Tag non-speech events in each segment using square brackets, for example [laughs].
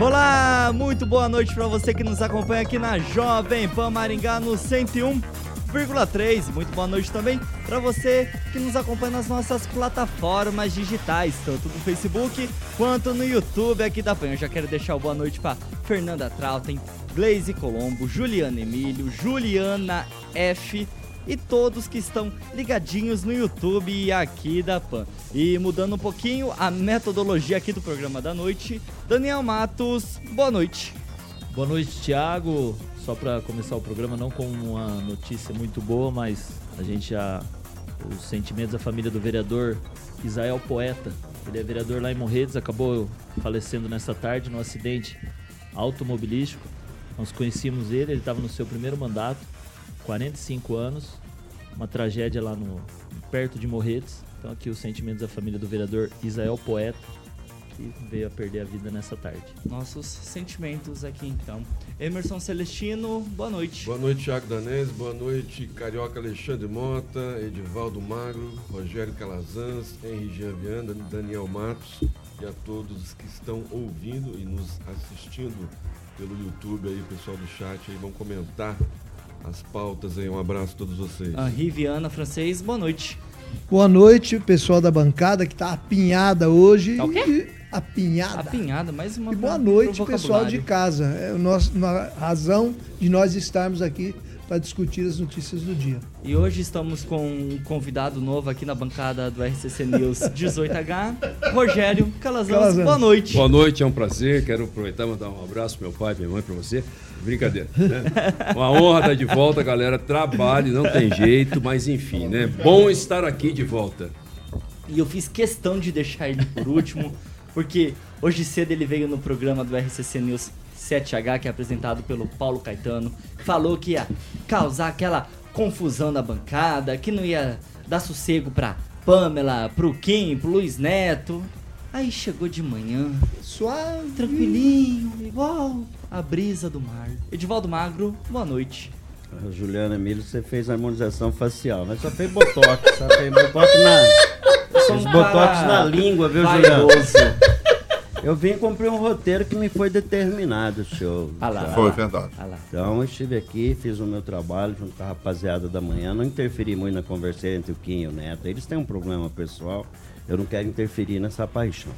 Olá, muito boa noite para você que nos acompanha aqui na Jovem Pan Maringá no 101,3. Muito boa noite também para você que nos acompanha nas nossas plataformas digitais, tanto no Facebook quanto no YouTube aqui da Pan. Eu já quero deixar boa noite para Fernanda Trautem, Glaze Colombo, Juliana Emílio, Juliana F e todos que estão ligadinhos no YouTube e aqui da PAN. E mudando um pouquinho a metodologia aqui do programa da noite, Daniel Matos, boa noite. Boa noite, Thiago. Só para começar o programa, não com uma notícia muito boa, mas a gente já. Os sentimentos da família do vereador Israel Poeta. Ele é vereador lá em Morretes, acabou falecendo nessa tarde num acidente automobilístico. Nós conhecíamos ele, ele estava no seu primeiro mandato 45 anos, uma tragédia lá no perto de Morretes. Então aqui os sentimentos da família do vereador Israel Poeta, que veio a perder a vida nessa tarde. Nossos sentimentos aqui então. Emerson Celestino, boa noite. Boa noite, Thiago Danese, boa noite, Carioca Alexandre Mota, Edivaldo Magro, Rogério Calazans, Henri Jean Viana, Daniel Matos e a todos que estão ouvindo e nos assistindo pelo YouTube aí, pessoal do chat aí vão comentar as pautas aí. Um abraço a todos vocês. A Riviana Francês, boa noite. Boa noite, pessoal da bancada que está apinhada hoje. Tá o quê? Apinhada. Apinhada, mais uma E boa noite, pessoal de casa. É o nosso, a razão de nós estarmos aqui para discutir as notícias do dia. E hoje estamos com um convidado novo aqui na bancada do RCC News 18H, Rogério Calazans. Calazans. Boa noite. Boa noite, é um prazer. Quero aproveitar e mandar um abraço pro meu pai, minha mãe, para você. Brincadeira. Né? [laughs] Uma honra estar de volta, galera. Trabalhe, não tem jeito, mas enfim, né? Bom estar aqui de volta. E eu fiz questão de deixar ele por último, porque hoje cedo ele veio no programa do RCC News 7H, que é apresentado pelo Paulo Caetano, falou que ia causar aquela confusão na bancada, que não ia dar sossego pra Pamela, pro Kim, pro Luiz Neto. Aí chegou de manhã, Suave. tranquilinho, igual a brisa do mar. Edivaldo Magro, boa noite. A Juliana Emílio, você fez harmonização facial, mas só fez botox, só fez botox na, fez botox na língua, viu, Juliana? Eu vim cumprir um roteiro que me foi determinado, senhor. Ah lá. Foi verdade. Ah lá. Então eu estive aqui, fiz o meu trabalho junto com a rapaziada da manhã, não interferi muito na conversa entre o Kim e o Neto. Eles têm um problema pessoal, eu não quero interferir nessa paixão.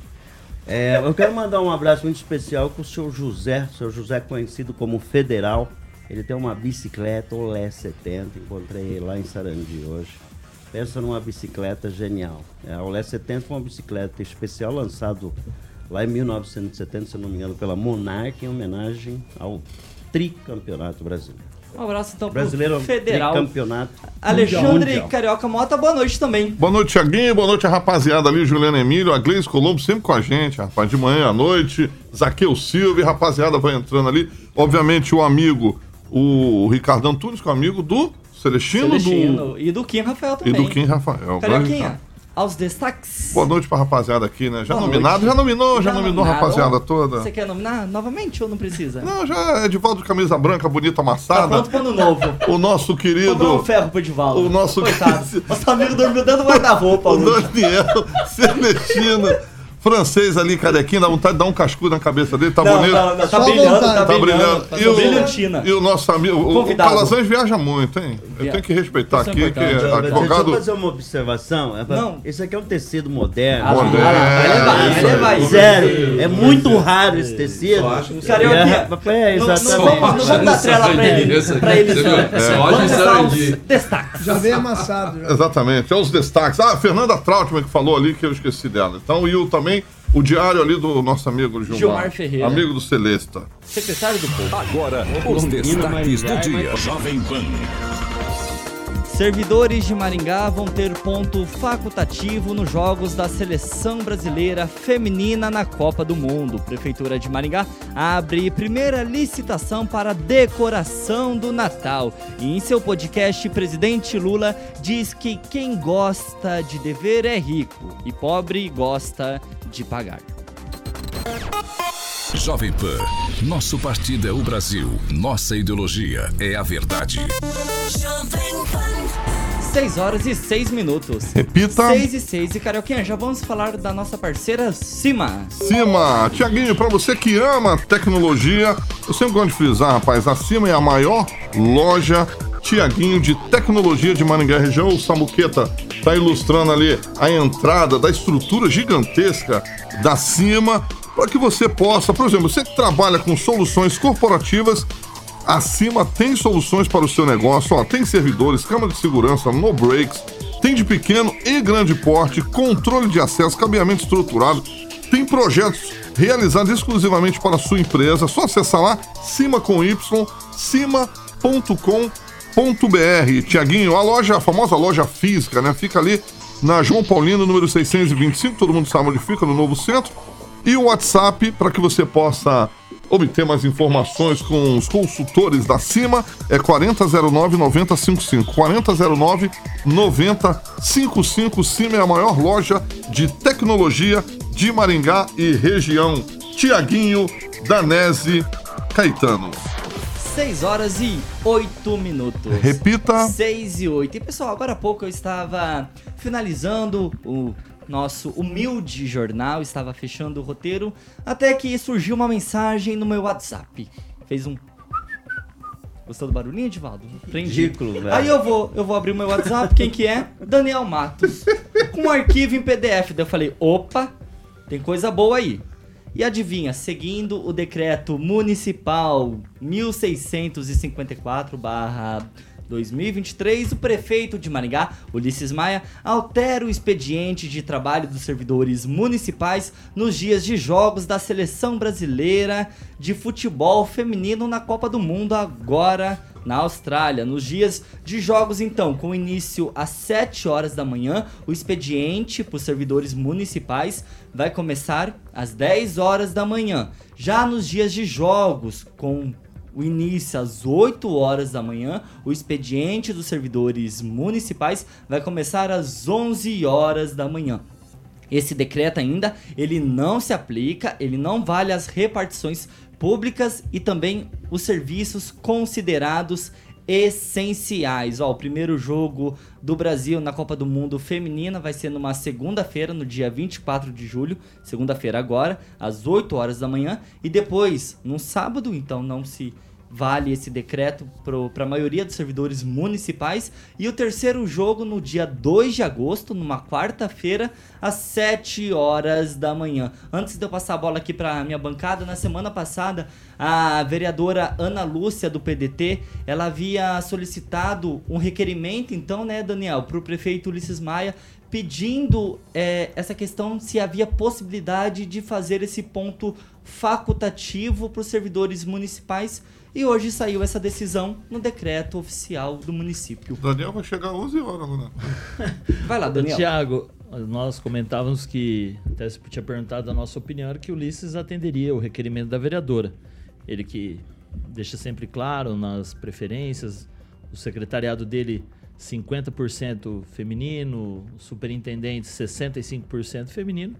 É, eu quero mandar um abraço muito especial com o senhor José, o senhor José conhecido como Federal. Ele tem uma bicicleta Olé 70, encontrei ele lá em Sarandi hoje. Pensa numa bicicleta genial. É, a Olé 70 foi uma bicicleta especial lançado lá em 1970, se não me engano, pela Monarch, em homenagem ao tricampeonato brasileiro. Um abraço então Brasileiro pro Federal. tricampeonato Alexandre mundial. Carioca Mota, boa noite também. Boa noite, Thiaguinho. Boa noite, a rapaziada ali, Juliana Emílio, a Gleice Colombo, sempre com a gente, rapaz, de manhã à noite. Zaqueu Silva, e rapaziada vai entrando ali. Obviamente, o amigo, o Ricardo Antunes, que é o amigo do Celestino, Celestino. E do Kim Rafael do, e também. do Kim Rafael. Carioquinha, aos destaques. Boa noite pra rapaziada aqui, né? Já Boa nominado, noite. já nominou, já, nominou a rapaziada toda. Você quer nominar novamente ou não precisa? [laughs] Não, já é de volta de camisa branca, bonita, Tá amassada. pronto pro ano novo. o nosso Comprou um querido, ferro pro Edivaldo. o nosso- Coitado. Nosso amigo dormiu dando guarda-roupa o. Daniel Celestino, francês ali, carequinho, dá vontade de dar um cascudo na cabeça dele, tá não, bonito. não, não, tá brilhando, tá Tá brilhando. brilhando. Tá E o, brilhantina. e o nosso amigo, o, o Convidado. Calazans viaja muito, hein? Eu tenho que respeitar Isso é aqui, que importante. Deixa eu advogado. fazer uma observação. É pra- Não. Esse aqui é um tecido moderno. Ah, Moderno. vai levar, vai. Sério, é muito raro esse tecido. Carioquinha, É, é, não, não exatamente. não vamos dar trela pra ele, pra. Só Vamos destaques. Já veio amassado. Exatamente, é os destaques. Ah, a Fernanda Trautmann que falou ali que eu esqueci dela. Então, e o também o diário ali do nosso amigo Gilmar. Gilmar Ferreira. Amigo do Celesta. Secretário do Povo. Agora, os destaques do dia. Jovem Pan. Servidores de Maringá vão ter ponto facultativo nos Jogos da Seleção Brasileira Feminina na Copa do Mundo. Prefeitura de Maringá abre primeira licitação para decoração do Natal. E em seu podcast, presidente Lula diz que quem gosta de dever é rico e pobre gosta de pagar. Jovem Pan, nosso partido é o Brasil, nossa ideologia é a verdade. 6 horas e 6 minutos. Repita. 6 e 6. E Carioquinha, já vamos falar da nossa parceira Cima. Cima, Tiaguinho, pra você que ama tecnologia, eu sempre gosto de frisar, rapaz, a Cima é a maior loja Tiaguinho de tecnologia de Maringá região. O Samuqueta tá ilustrando ali a entrada da estrutura gigantesca da Cima para que você possa, por exemplo, você que trabalha com soluções corporativas, acima tem soluções para o seu negócio, ó, tem servidores, câmara de segurança, no breaks, tem de pequeno e grande porte, controle de acesso, cabeamento estruturado, tem projetos realizados exclusivamente para a sua empresa, só acessar lá cima com y, cima.com.br. Tiaguinho, a loja, a famosa loja física, né? Fica ali na João Paulino, número 625, todo mundo sabe onde fica, no novo centro. E o WhatsApp para que você possa obter mais informações com os consultores da CIMA é 4009 9055. 4009 9055. CIMA é a maior loja de tecnologia de Maringá e região. Tiaguinho Danese Caetano. 6 horas e 8 minutos. Repita. 6 e 8. E pessoal, agora há pouco eu estava finalizando o nosso humilde jornal, estava fechando o roteiro, até que surgiu uma mensagem no meu WhatsApp. Fez um. Gostou do barulhinho, Edivaldo? Ridículo, velho. Aí eu vou, eu vou abrir o meu WhatsApp, quem que é? Daniel Matos. Com um arquivo em PDF. Daí eu falei, opa, tem coisa boa aí. E adivinha, seguindo o decreto municipal 1654 2023, o prefeito de Maringá, Ulisses Maia, altera o expediente de trabalho dos servidores municipais nos dias de jogos da seleção brasileira de futebol feminino na Copa do Mundo agora na Austrália. Nos dias de jogos, então, com início às 7 horas da manhã, o expediente para os servidores municipais vai começar às 10 horas da manhã. Já nos dias de jogos, com o início às 8 horas da manhã, o expediente dos servidores municipais vai começar às 11 horas da manhã. Esse decreto ainda, ele não se aplica, ele não vale as repartições públicas e também os serviços considerados essenciais. Ó, o primeiro jogo do Brasil na Copa do Mundo Feminina vai ser numa segunda-feira, no dia 24 de julho, segunda-feira agora, às 8 horas da manhã, e depois, no sábado, então não se vale esse decreto para a maioria dos servidores municipais. E o terceiro jogo no dia 2 de agosto, numa quarta-feira, às 7 horas da manhã. Antes de eu passar a bola aqui para minha bancada, na semana passada, a vereadora Ana Lúcia do PDT, ela havia solicitado um requerimento, então, né, Daniel, para o prefeito Ulisses Maia pedindo é, essa questão se havia possibilidade de fazer esse ponto facultativo para os servidores municipais e hoje saiu essa decisão no decreto oficial do município. O Daniel vai chegar às 11 horas, Luna. [laughs] Vai lá, Daniel. Tiago, nós comentávamos que, até se tinha perguntado a nossa opinião, era que o Ulisses atenderia o requerimento da vereadora. Ele que deixa sempre claro nas preferências, o secretariado dele 50% feminino, o superintendente 65% feminino,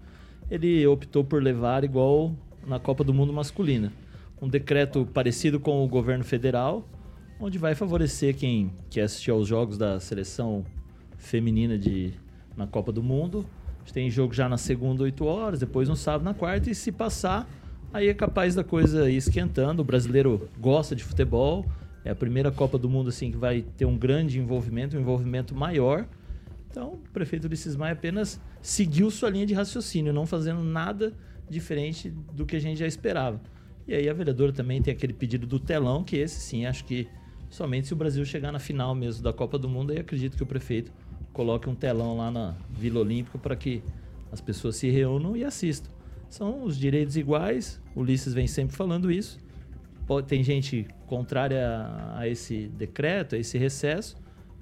ele optou por levar igual na Copa do Mundo masculina um decreto parecido com o governo federal, onde vai favorecer quem quer assistir aos jogos da seleção feminina de, na Copa do Mundo. Tem jogo já na segunda, 8 horas, depois no sábado, na quarta, e se passar, aí é capaz da coisa ir esquentando. O brasileiro gosta de futebol, é a primeira Copa do Mundo assim que vai ter um grande envolvimento, um envolvimento maior. Então, o prefeito Ulisses Maia apenas seguiu sua linha de raciocínio, não fazendo nada diferente do que a gente já esperava. E aí a vereadora também tem aquele pedido do telão, que esse sim, acho que somente se o Brasil chegar na final mesmo da Copa do Mundo, aí acredito que o prefeito coloque um telão lá na Vila Olímpica para que as pessoas se reúnam e assistam. São os direitos iguais, Ulisses vem sempre falando isso. Tem gente contrária a esse decreto, a esse recesso,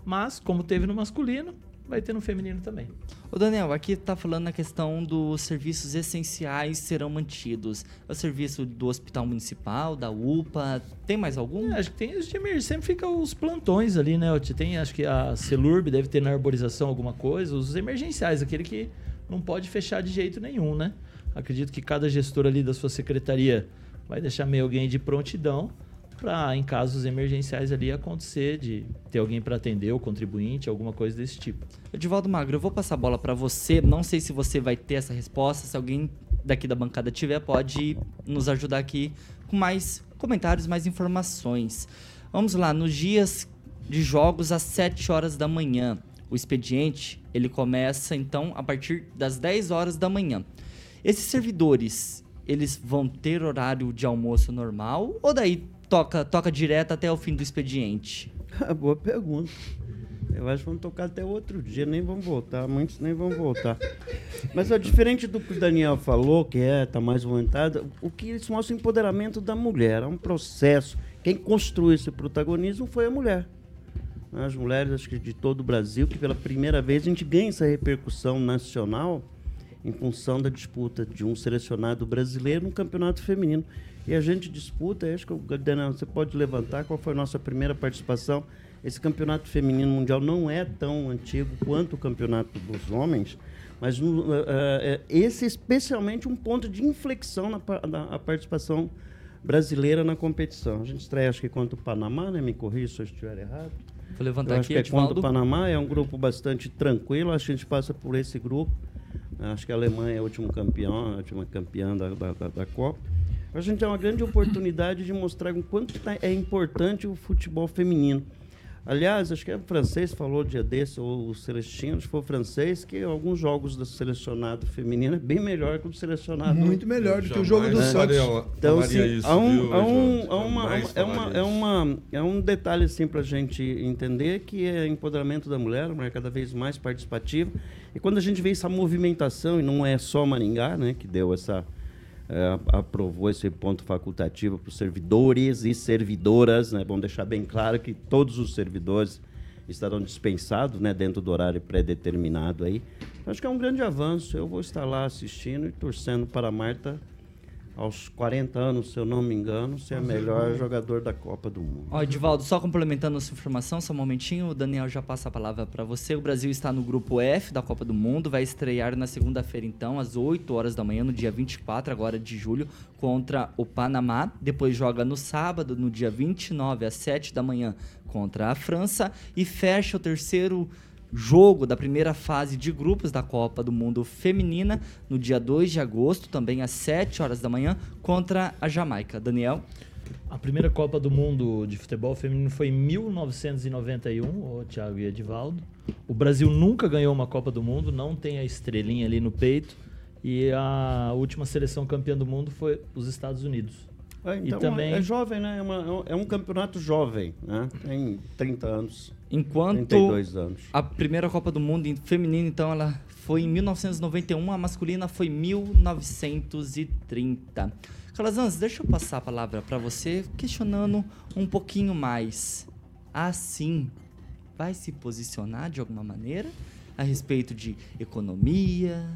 Mas, como teve no masculino, vai ter no feminino também. Ô Daniel, aqui tá falando na questão dos serviços essenciais serão mantidos. É o serviço do Hospital Municipal, da UPA, tem mais algum? É, acho que tem os de emergência, sempre fica os plantões ali, né? Tem, acho que a Celurb deve ter na arborização alguma coisa, os emergenciais, aquele que não pode fechar de jeito nenhum, né? Acredito que cada gestor ali da sua secretaria vai deixar meio alguém de prontidão para, em casos emergenciais ali, acontecer de ter alguém para atender o contribuinte, alguma coisa desse tipo. Edivaldo Magro, eu vou passar a bola para você. Não sei se você vai ter essa resposta. Se alguém daqui da bancada tiver, pode nos ajudar aqui com mais comentários, mais informações. Vamos lá, nos dias de jogos às 7 horas da manhã. O expediente, ele começa então a partir das 10 horas da manhã. Esses servidores, eles vão ter horário de almoço normal ou daí toca, toca direto até o fim do expediente? [laughs] Boa pergunta. Eu acho que vão tocar até outro dia, nem vão voltar, muitos nem vão voltar. Mas ó, diferente do que o Daniel falou, que é, tá mais vontade, o que isso mostra o empoderamento da mulher. É um processo. Quem construiu esse protagonismo foi a mulher. As mulheres, acho que de todo o Brasil, que pela primeira vez a gente ganha essa repercussão nacional em função da disputa de um selecionado brasileiro no campeonato feminino. E a gente disputa, acho que o Daniel, você pode levantar qual foi a nossa primeira participação. Esse campeonato feminino mundial não é tão antigo quanto o campeonato dos homens, mas uh, uh, esse é especialmente um ponto de inflexão na, na participação brasileira na competição. A gente estreia, acho que contra o Panamá, né? Me corrija se eu estiver errado. Vou levantar eu aqui, acho que é contra o Panamá, é um grupo bastante tranquilo, acho que a gente passa por esse grupo. Acho que a Alemanha é o último campeão, a última campeã da, da, da Copa. A gente tem uma grande oportunidade de mostrar o quanto tá, é importante o futebol feminino. Aliás, acho que é o francês falou dia desse, ou o Celestino, acho que foi o francês, que alguns jogos do selecionado feminino é bem melhor que o selecionado. Muito melhor do que o jogo do Santos. Então, assim, há um, há um, há uma, é, uma, é, uma, é um detalhe assim, para a gente entender que é empoderamento da mulher, a mulher cada vez mais participativa. E quando a gente vê essa movimentação, e não é só Maringá, né, que deu essa é, aprovou esse ponto facultativo para os servidores e servidoras. Né? Vamos deixar bem claro que todos os servidores estarão dispensados né, dentro do horário pré-determinado aí. Acho que é um grande avanço. Eu vou estar lá assistindo e torcendo para a Marta aos 40 anos, se eu não me engano, ser o melhor jogador da Copa do Mundo. Ó, Edivaldo, só complementando a sua informação, só um momentinho, o Daniel já passa a palavra para você. O Brasil está no grupo F da Copa do Mundo, vai estrear na segunda-feira, então, às 8 horas da manhã, no dia 24 agora de julho, contra o Panamá. Depois joga no sábado, no dia 29, às 7 da manhã, contra a França. E fecha o terceiro jogo da primeira fase de grupos da Copa do Mundo Feminina no dia 2 de agosto, também às 7 horas da manhã, contra a Jamaica. Daniel? A primeira Copa do Mundo de futebol feminino foi em 1991, o Thiago e Edivaldo. O Brasil nunca ganhou uma Copa do Mundo, não tem a estrelinha ali no peito. E a última seleção campeã do mundo foi os Estados Unidos. É, então, e também... é jovem, né? É, uma, é, um campeonato jovem, né? Tem 30 anos. Enquanto 32 anos. a primeira Copa do Mundo feminina, então, ela foi em 1991, a masculina foi em 1930. Calazans, deixa eu passar a palavra para você, questionando um pouquinho mais. Assim, vai se posicionar de alguma maneira a respeito de economia,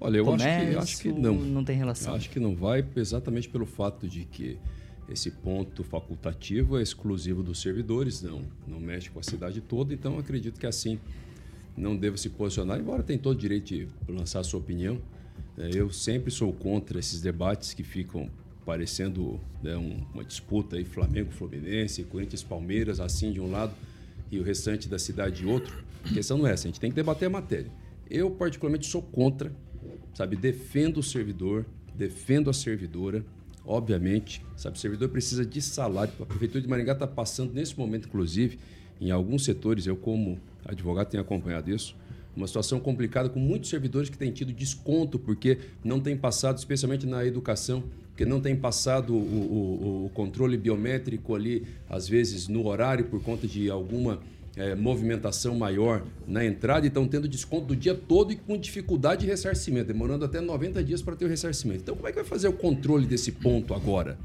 Olha, eu comércio, acho, que, acho que não. Não tem relação. Acho que não vai, exatamente pelo fato de que esse ponto facultativo é exclusivo dos servidores, não, não mexe com a cidade toda, então acredito que assim não deva se posicionar, embora tenha todo o direito de lançar a sua opinião. É, eu sempre sou contra esses debates que ficam parecendo né, uma disputa aí Flamengo, Fluminense, Corinthians, Palmeiras, assim de um lado e o restante da cidade de outro. A questão não é essa, a gente tem que debater a matéria. Eu particularmente sou contra sabe? Defendo o servidor, defendo a servidora, obviamente, sabe? O servidor precisa de salário. A Prefeitura de Maringá está passando, nesse momento, inclusive, em alguns setores, eu como advogado tenho acompanhado isso, uma situação complicada com muitos servidores que têm tido desconto porque não têm passado, especialmente na educação, porque não têm passado o, o, o controle biométrico ali, às vezes no horário, por conta de alguma é, movimentação maior na entrada e estão tendo desconto do dia todo e com dificuldade de ressarcimento, demorando até 90 dias para ter o ressarcimento. Então, como é que vai fazer o controle desse ponto agora?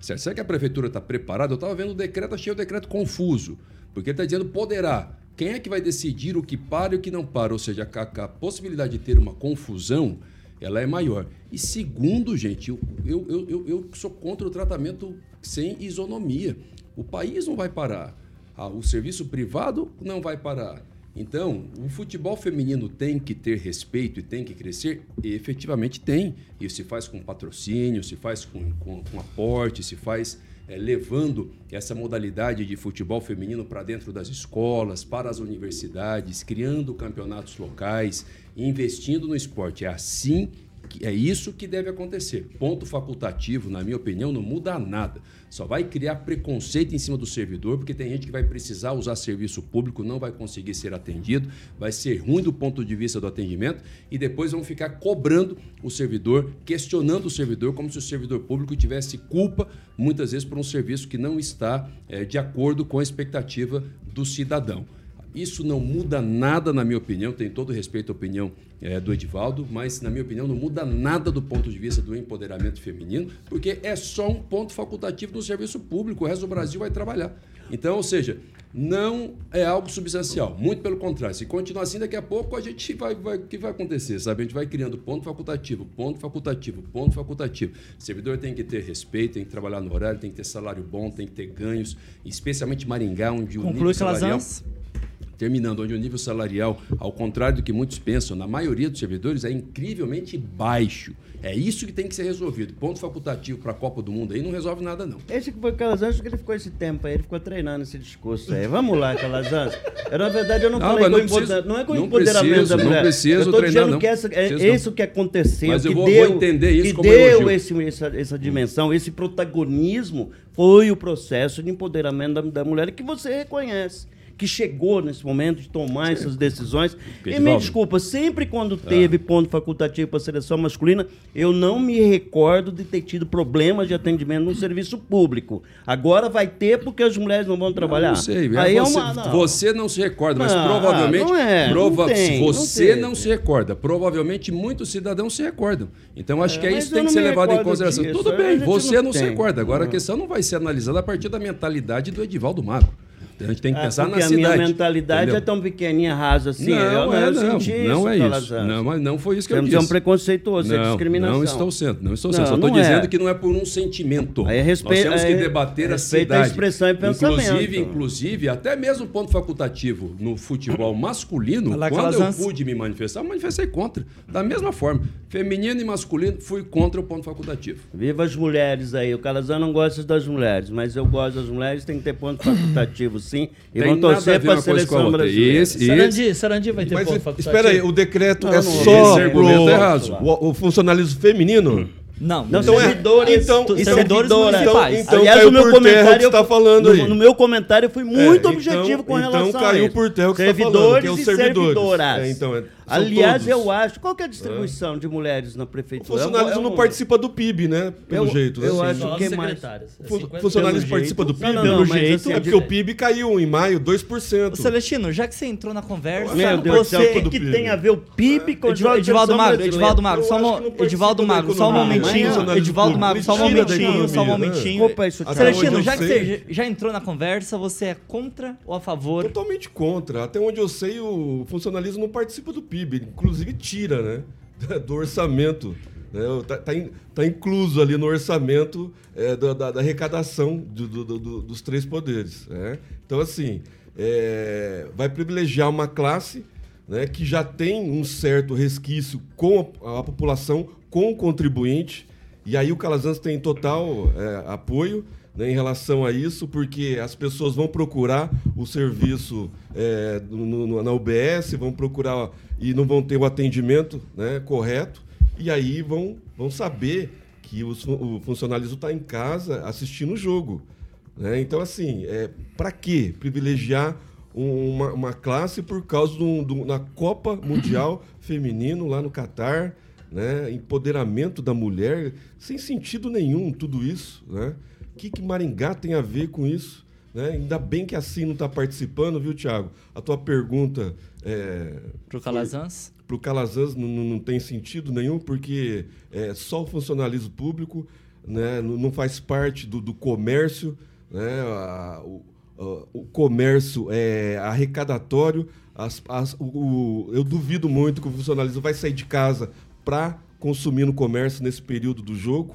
Certo? Será que a prefeitura está preparada? Eu estava vendo o decreto, achei o decreto confuso, porque ele está dizendo poderá. quem é que vai decidir o que para e o que não para? Ou seja, a, a possibilidade de ter uma confusão ela é maior. E segundo, gente, eu, eu, eu, eu sou contra o tratamento sem isonomia. O país não vai parar. Ah, o serviço privado não vai parar. Então, o futebol feminino tem que ter respeito e tem que crescer? E efetivamente tem. Isso se faz com patrocínio, se faz com, com, com aporte, se faz é, levando essa modalidade de futebol feminino para dentro das escolas, para as universidades, criando campeonatos locais, investindo no esporte. É assim é isso que deve acontecer. Ponto facultativo, na minha opinião, não muda nada. Só vai criar preconceito em cima do servidor, porque tem gente que vai precisar usar serviço público, não vai conseguir ser atendido, vai ser ruim do ponto de vista do atendimento e depois vão ficar cobrando o servidor, questionando o servidor, como se o servidor público tivesse culpa, muitas vezes, por um serviço que não está é, de acordo com a expectativa do cidadão. Isso não muda nada, na minha opinião, tem todo respeito à opinião é, do Edivaldo, mas, na minha opinião, não muda nada do ponto de vista do empoderamento feminino, porque é só um ponto facultativo no serviço público, o resto do Brasil vai trabalhar. Então, ou seja, não é algo substancial, muito pelo contrário. Se continuar assim, daqui a pouco a gente vai. O que vai acontecer? Sabe? A gente vai criando ponto facultativo, ponto facultativo, ponto facultativo. O servidor tem que ter respeito, tem que trabalhar no horário, tem que ter salário bom, tem que ter ganhos, especialmente Maringá, onde o Conclui nível salarial terminando, onde o nível salarial, ao contrário do que muitos pensam, na maioria dos servidores é incrivelmente baixo. É isso que tem que ser resolvido. Ponto facultativo para a Copa do Mundo aí não resolve nada, não. Esse que foi Calazans, que ele ficou esse tempo aí, ele ficou treinando esse discurso aí. Vamos lá, Calazans. Eu, na verdade, eu não, não falei com preciso, não é com o empoderamento preciso, da mulher. Não preciso treinar, não. Que essa, é isso que aconteceu, Mas que eu vou, deu, vou entender isso que como deu esse, essa, essa dimensão, esse protagonismo, foi o processo de empoderamento da, da mulher que você reconhece que chegou nesse momento de tomar essas decisões. E me desculpa, sempre quando teve ah. ponto facultativo para a seleção masculina, eu não me recordo de ter tido problemas de atendimento no serviço público. Agora vai ter porque as mulheres não vão trabalhar. Não, não sei, Aí é você, é uma, não. você não se recorda, mas não, provavelmente. Não é, prova tem, você não, se recorda. Provavelmente muitos cidadãos se recordam. Então acho é, que é isso que tem que ser levado em consideração. Disso, Tudo bem, você não, se recorda. Agora a questão não vai ser analisada a partir da mentalidade do Edivaldo Mago. A gente tem que ah, pensar na cidade. Porque a minha mentalidade entendeu? é tão pequenininha, rasa assim. Não, eu, é, eu não, senti não isso, é isso. Não, mas não foi isso que Você eu disse. Você é um preconceituoso, não, é discriminação. Não estou sendo, não estou sendo. Não, Só estou dizendo é. que não é por um sentimento. Aí respeito, Nós temos que debater a cidade. a expressão e pensamento. Inclusive, inclusive, até mesmo ponto facultativo no futebol masculino, quando eu pude me manifestar, eu manifestei contra. Da mesma forma, feminino e masculino, fui contra o ponto facultativo. Viva as mulheres aí. O Calazan não gosta das mulheres, mas eu gosto das mulheres, tem que ter ponto facultativo sim. E vão torcer para a seleção brasileira. Esse, Sarandi, Sarandi vai ter Mas ponto espera aí, o decreto não, é não, só pro, o, o funcionalismo feminino? Não, não então servidores, é, então, então, servidores municipais. Então, Aliás, no meu comentário eu, tá falando no, no, meu comentário eu fui muito é, objetivo então, com relação então caiu a isso. por terra o que servidores tá falando, que é os servidores. servidoras. É, então, é, Aliás, todos. eu acho. Qual é a distribuição é. de mulheres na prefeitura? O funcionalismo não participa do PIB, né? Pelo eu, jeito. Eu assim. acho que é mais. É funcionalismo participa do PIB? Não, não, pelo jeito. Assim, é porque o PIB caiu em maio 2%. Celestino, já que você entrou na conversa. Meu Deus, você que tem a ver o PIB com Edivaldo Magro, Edivaldo Magro, só Edivaldo Magro, só um momentinho. Edivaldo Magro, só um momentinho, só um momentinho. Celestino, já que você já entrou na conversa, você é contra ou a favor? Totalmente contra. Até onde eu sei, o funcionalismo não participa do PIB. Inclusive tira, né? [laughs] Do orçamento. Né? Tá, tá, in, tá, incluso ali no orçamento é, da, da, da, arrecadação do, do, do, dos três poderes. Né? Então, assim, é, vai privilegiar uma classe né, que já tem um certo resquício com a, a população, com o contribuinte, e aí o Calazans tem total é, apoio né, em relação a isso, porque as pessoas vão procurar o serviço é, no, no, na UBS, vão procurar e não vão ter o atendimento né, correto, e aí vão, vão saber que o, o funcionalismo está em casa assistindo o jogo. Né? Então, assim, é, para que privilegiar uma, uma, classe por causa da Copa Mundial [coughs] Feminino lá no Catar? Né? Empoderamento da mulher, sem sentido nenhum tudo isso. Né? Que, que Maringá tem a ver com isso? Né? Ainda bem que assim não está participando, viu, Tiago? A tua pergunta. É, para o Calazans? Para o Calazans não, não, tem sentido nenhum, porque é, só o funcionalismo público né, não, faz parte do, do comércio. Né? A, o, uh, o comércio é arrecadatório, as, as, o, eu duvido muito que o funcionalismo vai sair de casa para consumir no comércio nesse período do jogo.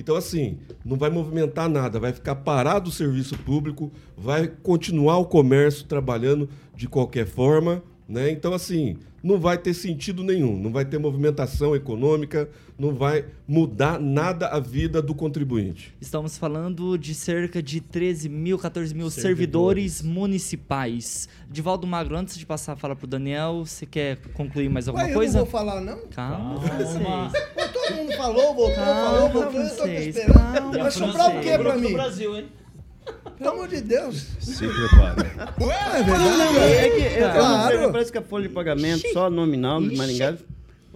Então, assim, não vai movimentar nada, vai ficar parado o serviço público, vai continuar o comércio trabalhando de qualquer forma. Né? Então, assim, não vai ter sentido nenhum, não vai ter movimentação econômica, não vai mudar nada a vida do contribuinte. Estamos falando de cerca de 13 mil, 14 mil servidores, servidores municipais. Divaldo Magro, antes de passar a fala para o Daniel, você quer concluir mais alguma Ué, coisa? Eu não vou falar, não? Calma, Calma. todo mundo falou, voltou, calma, falou, voltou, eu tô esperando. Vai sobrar o quê para mim? Brasil, hein? Pelo amor de Deus. Se prepare. Ué, é verdade. É que, é, claro. Parece que a folha de pagamento só nominal de Maringá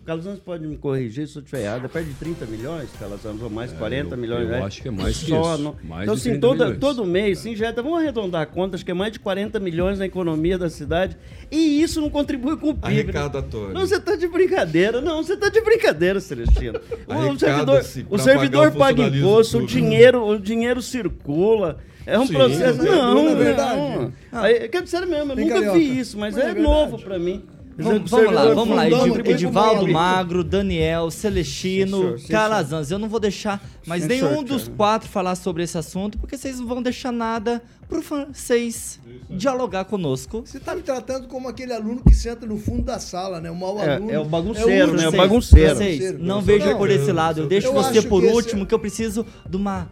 Carlos Anjos pode me corrigir se eu estiver errado. É perto de 30 milhões, Carlos Anjos, ou mais é, 40 eu, milhões. Eu acho que é mais que Só isso. No... Mais então, assim, toda, todo mês, sim, já vamos arredondar a conta, acho que é mais de 40 milhões na economia da cidade. E isso não contribui com o PIB. Arrecadatório. Não, você está de brincadeira. Não, você está de brincadeira, Celestino. [laughs] o servidor, o servidor paga imposto, o dinheiro, o dinheiro circula. É um Sim, processo. Não, não, é verdade. Não. Aí, quer dizer mesmo, eu nunca vi isso, mas, mas é, é novo para mim. Vamos, vamos lá, vamos lá. Edivaldo Magro, Daniel, Celestino, Calazans. Eu não vou deixar mais nenhum dos quatro falar sobre esse assunto, porque vocês não vão deixar nada pro francês dialogar conosco. Você tá me tratando como aquele aluno que senta no fundo da sala, né? O mau é, aluno. É o bagunceiro, é o né? O bagunceiro. Vocês, não vejo por esse lado. Eu deixo você por último, esse... que eu preciso de uma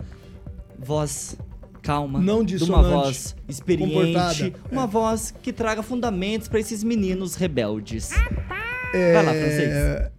voz calma, não de uma voz experiente, uma é. voz que traga fundamentos para esses meninos rebeldes. É... Vai lá, francês.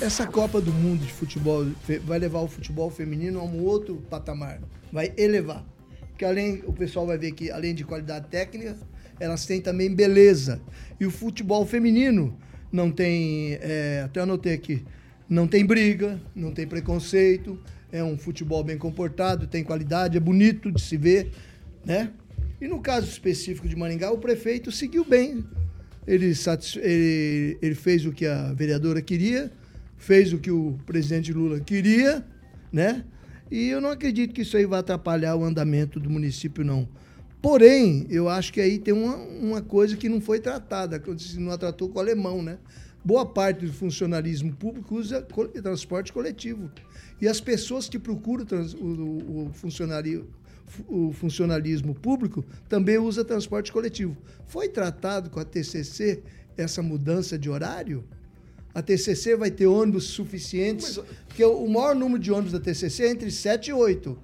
Essa Copa do Mundo de futebol vai levar o futebol feminino a um outro patamar, vai elevar. Porque além o pessoal vai ver que além de qualidade técnica, elas têm também beleza. E o futebol feminino não tem, é, até anotei aqui, não tem briga, não tem preconceito, é um futebol bem comportado, tem qualidade, é bonito de se ver, né? E no caso específico de Maringá, o prefeito seguiu bem. Ele, ele, ele fez o que a vereadora queria, fez o que o presidente Lula queria, né? E eu não acredito que isso aí vai atrapalhar o andamento do município, não. Porém, eu acho que aí tem uma, uma coisa que não foi tratada, que não a tratou com o alemão, né? Boa parte do funcionalismo público usa transporte coletivo. E as pessoas que procuram trans, o, o, funcionário, o funcionalismo público também usa transporte coletivo. Foi tratado com a TCC essa mudança de horário? A TCC vai ter ônibus suficientes, Mas... porque o maior número de ônibus da TCC é entre 7 e 8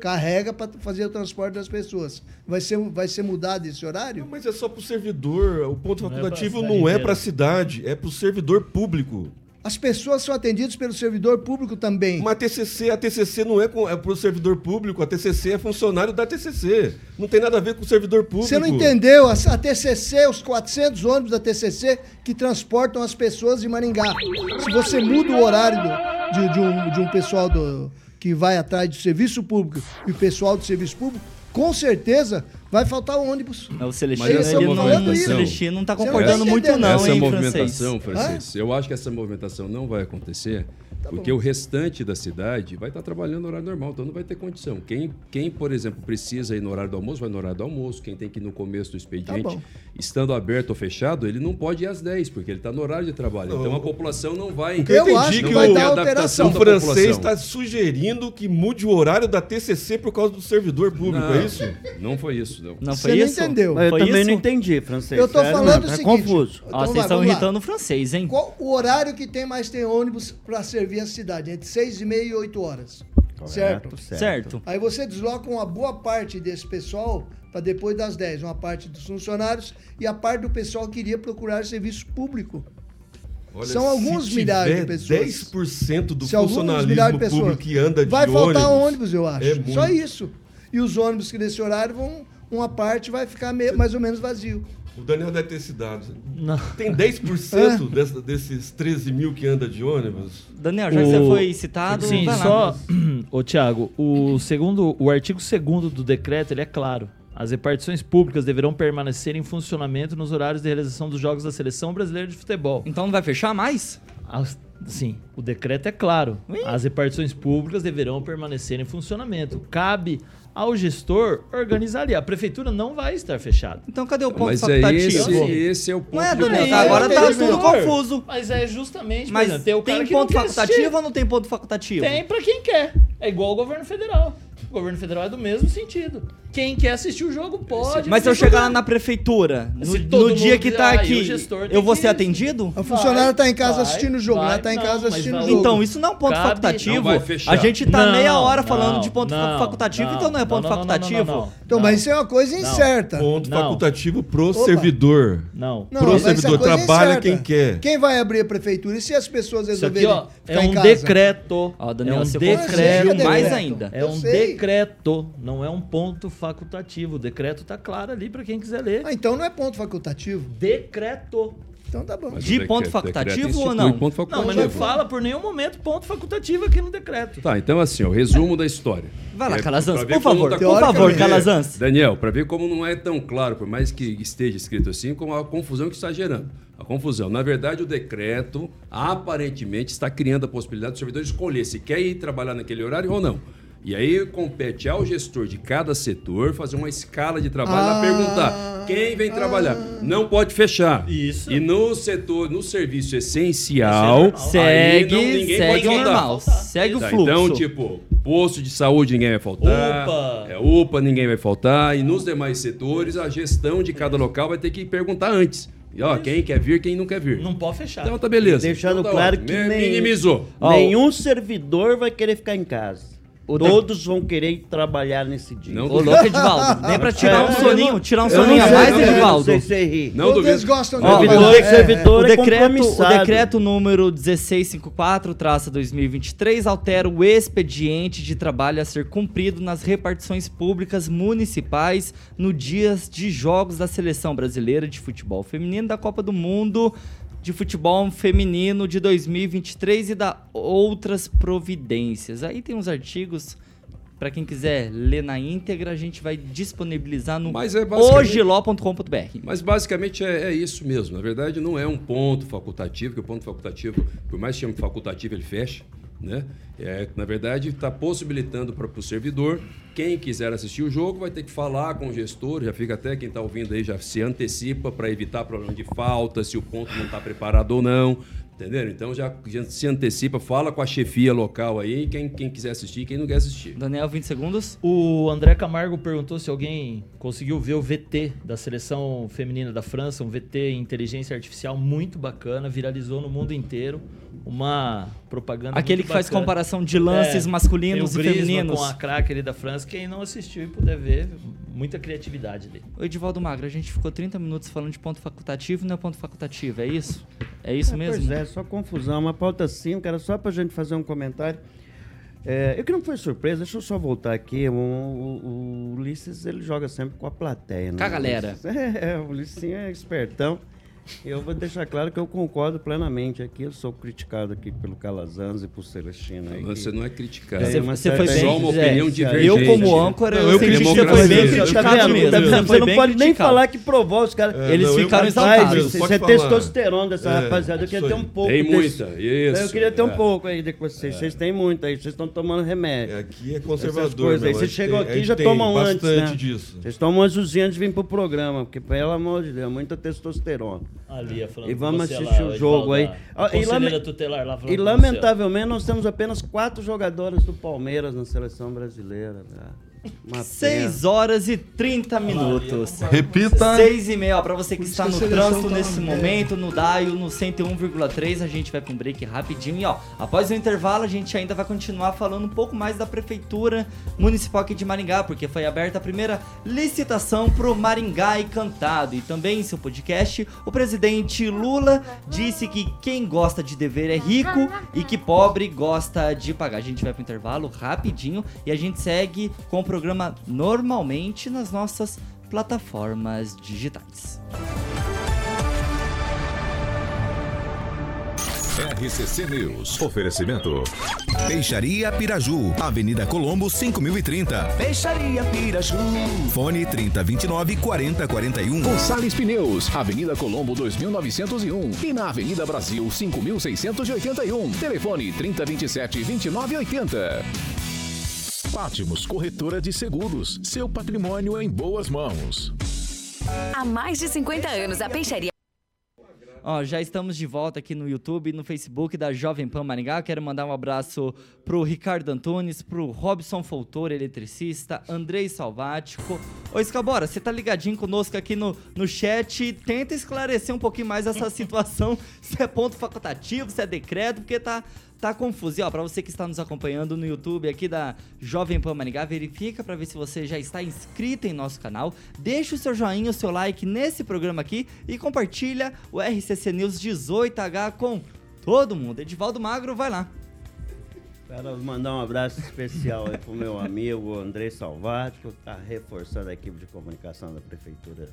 carrega para fazer o transporte das pessoas. Vai ser, vai ser mudado esse horário? Não, mas é só para o servidor. O ponto facultativo é não é para a cidade, é para o servidor público. As pessoas são atendidas pelo servidor público também. Mas a TCC, a TCC não é, é para o servidor público, a TCC é funcionário da TCC. Não tem nada a ver com o servidor público. Você não entendeu? A, a TCC, os 400 ônibus da TCC que transportam as pessoas de Maringá. Se você muda o horário do, de, de, um, de um pessoal do, que vai atrás do serviço público e o pessoal do serviço público, com certeza vai faltar ônibus. o Celestino, ele não, o Celestino não está concordando muito não, essa hein, movimentação, Francisco, eu acho que essa movimentação não vai acontecer Tá porque bom. o restante da cidade vai estar trabalhando no horário normal, então não vai ter condição. Quem, quem, por exemplo, precisa ir no horário do almoço, vai no horário do almoço. Quem tem que ir no começo do expediente, tá estando aberto ou fechado, ele não pode ir às 10, porque ele está no horário de trabalho. Então a população não vai. Eu, eu entendi que vai dar alteração. O francês está sugerindo que mude o horário da TCC por causa do servidor público, não, é isso? Não foi isso, não. Não foi Você isso? não entendeu. eu foi também isso? não entendi, francês. Eu estou falando o é seguinte. confuso. Então, vocês estão irritando o francês, hein? Qual o horário que tem mais tem ônibus para servir a cidade? Entre seis e meia e oito horas. Correto, certo? certo? Certo. Aí você desloca uma boa parte desse pessoal para depois das 10, uma parte dos funcionários e a parte do pessoal que iria procurar serviço público. Olha, São alguns milhares de pessoas. 10% do se funcionalismo pessoas, público que anda de Vai faltar ônibus, ônibus, eu acho. É Só isso. E os ônibus que nesse horário vão, uma parte vai ficar mais ou menos vazio. O Daniel deve ter cidade. Não. Tem 10% é. dessa, desses 13 mil que anda de ônibus? Daniel, já o... que você foi citado, Sim, só... [clears throat] Ô, Tiago, o, segundo, o artigo 2 do decreto, ele é claro. As repartições públicas deverão permanecer em funcionamento nos horários de realização dos jogos da Seleção Brasileira de Futebol. Então não vai fechar mais? as- Sim, o decreto é claro. As repartições públicas deverão permanecer em funcionamento. Cabe ao gestor organizar ali. A prefeitura não vai estar fechada. Então cadê o ponto Mas é facultativo? esse, esse é o ponto Não é, Daniel, agora tá tudo confuso. Mas é justamente, por Mas exemplo, tem o cara tem que não ponto quer facultativo assistir. ou não tem ponto facultativo? Tem pra quem quer. É igual o governo federal. O governo federal é do mesmo sentido. Quem quer assistir o jogo pode. Mas se eu chegar lá na prefeitura, no, Se todo no dia mundo que tá aí aqui, o gestor tem eu vou que ser atendido? O funcionário tá em casa vai, assistindo o jogo, vai. né? Tá em Não, casa mas assistindo o vai. jogo. Então, isso não é um ponto Cabe- facultativo. Não vai fechar. A gente tá Não, meia hora não, falando de ponto não, facultativo, não, então não é ponto não, não, não, facultativo. não, não, Então, não. mas isso é uma coisa incerta. Ponto Não. facultativo pro Opa. servidor. Não. Não, pro mas isso é servidor, coisa trabalha incerta. quem quer. Quem vai abrir a prefeitura? E se as pessoas Isso aqui, resolverem ó, ficar é em um casa? decreto. Ó, Daniel, é um você decreto. mais ainda. É Eu um sei. decreto, não é um ponto facultativo. O decreto tá claro ali pra quem quiser ler. Ah, então não é ponto facultativo. Decreto. Então tá bom. Mas De decreto- ponto facultativo ou não? Ponto Não, facultativo. mas não fala por nenhum momento ponto facultativo aqui no decreto. Tá, então assim, o resumo da história. Vai lá, É, Calazans, por favor, tá- por favor. Calazans. Daniel, para ver como não é tão claro, por mais que esteja escrito assim, como a confusão que está gerando. A confusão. Na verdade, o decreto aparentemente está criando a possibilidade do servidor escolher se quer ir trabalhar naquele horário ou não. E aí compete ao gestor de cada setor fazer uma escala de trabalho Ah, para perguntar quem vem trabalhar. Não pode fechar. Isso. E no setor, no serviço essencial, aí Segue, não, ninguém segue pode normal. Segue o Tá, fluxo. Então, tipo, posto de saúde ninguém vai faltar. UPA. É, UPA ninguém vai faltar. E nos demais setores, a gestão de cada local vai ter que perguntar antes. E ó, quem quer vir, quem não quer vir. Não pode fechar. Então tá beleza. Deixando Então tá claro ótimo. que nem- minimizou. Ó, Nenhum servidor vai querer ficar em casa. O de- Todos vão querer trabalhar nesse dia. Não Ô, louco, Edivaldo. Nem pra tirar um É, soninho, não- tirar um não soninho a mais, não Edivaldo. sei se você ri. Não Todos eles duvido. gostam de Ó, trabalhar. servidor, É, é. servidor O é decreto, o compromissado. decreto número 1654-2023 altera o expediente de trabalho a ser cumprido nas repartições públicas municipais no dias de jogos da Seleção Brasileira de Futebol Feminino da Copa do Mundo de Futebol Feminino de 2023 e da outras providências. Aí tem uns artigos Pra quem quiser ler na íntegra, a gente vai disponibilizar no Mas é hojiló.com.br. Mas basicamente é, é isso mesmo. Na verdade, não é um ponto facultativo, que o ponto facultativo, por mais que chame facultativo, ele fecha. Né? É, na verdade, está possibilitando para o servidor, quem quiser assistir o jogo vai ter que falar com o gestor, já fica até quem está ouvindo aí já se antecipa para evitar problema de falta, se o ponto não está preparado ou não. Entenderam? Então já, se antecipa, fala com a chefia local aí, quem, quem quiser assistir quem não quer assistir. Daniel, 20 segundos. O André Camargo perguntou se alguém conseguiu ver o VT da seleção feminina da França, um VT em inteligência artificial muito bacana, viralizou no mundo inteiro. Uma propaganda Aquele muito que faz bacana. comparação de lances É, masculinos e femininos. com a craque ali da França. Quem não assistiu e puder ver, muita criatividade ali. O Edivaldo Magro, a gente ficou 30 minutos falando de ponto facultativo e não é ponto facultativo, é isso? É isso É, mesmo? Pois é, só confusão. Uma pauta simples, era só pra gente fazer um comentário. É, eu que não foi surpresa, deixa eu só voltar aqui. O, o- o Ulisses, ele joga sempre com a plateia. né? Com a galera. É, o Ulisses é espertão. Eu vou deixar claro que eu concordo plenamente aqui. Eu sou criticado aqui pelo Calazans e por Celestino. aí, que- Você não é criticado. É, Você, você foi bem. Só uma é, opinião Eu, divergente. como âncora, Não, eu, eu senti que você foi bem criticado Tá mesmo. Tá? Você Você não pode nem criticado. falar que provou os caras. É, Eles não, eu ficaram exaltados. Isso pode é testosterona dessa É, rapaziada. Eu queria ter um pouco Tem muita, isso. Eu queria ter um é. pouco aí de vocês. Vocês têm muito aí. Vocês estão tomando remédio. Aqui é conservador. Vocês chegam aqui e já tomam antes, bastante né? disso. Vocês tomam antes antes de vir pro programa, porque pelo amor de Deus, muita testosterona. Ali, falando E vamos assistir lá, o jogo aí. Edivaldo, Ó, A e lame- tutelar lá E lamentavelmente nós temos apenas quatro jogadores do Palmeiras na seleção brasileira. velho. Uma 6 horas e 30 minutos. Repita. 6 e meia, ó, pra você que Por está que no trânsito tá nesse momento, no DAIO, no 101,3, a gente vai pra um break rapidinho. E ó, após o intervalo, a gente ainda vai continuar falando um pouco mais da Prefeitura Municipal aqui de Maringá, porque foi aberta a primeira licitação pro Maringá Encantado. E também em seu podcast, o presidente Lula disse que quem gosta de dever é rico e que pobre gosta de pagar. A gente vai pro intervalo rapidinho e a gente segue com o programa normalmente nas nossas plataformas digitais. RCC News. Oferecimento. Peixaria Piraju, Avenida Colombo 5030. Peixaria Piraju. Fone 3029 4041. Gonçalves Pneus, Avenida Colombo 2901 e na Avenida Brasil 5681. Telefone 3027 2980. Pátimos Corretora de Seguros. Seu patrimônio em boas mãos. Há mais de 50 anos, a Peixaria Ó, já estamos de volta aqui no YouTube, no Facebook da Jovem Pan Maringá. Quero mandar um abraço pro Ricardo Antunes, pro Robson Foltor, eletricista, Andrei Salvático. Ô, Escabora, você tá ligadinho conosco aqui no, no chat. Tenta esclarecer um pouquinho mais essa [laughs] situação, se é ponto facultativo, se é decreto, porque tá tá confuso. E ó, pra você que está nos acompanhando no YouTube aqui da Jovem Pan Maringá, verifica para ver se você já está inscrito em nosso canal. Deixa o seu joinha, o seu like nesse programa aqui e compartilha o RCC News 18H com todo mundo. Edivaldo Magro, vai lá. Quero mandar um abraço especial aí pro meu amigo André Salvati, que está reforçando a equipe de comunicação da Prefeitura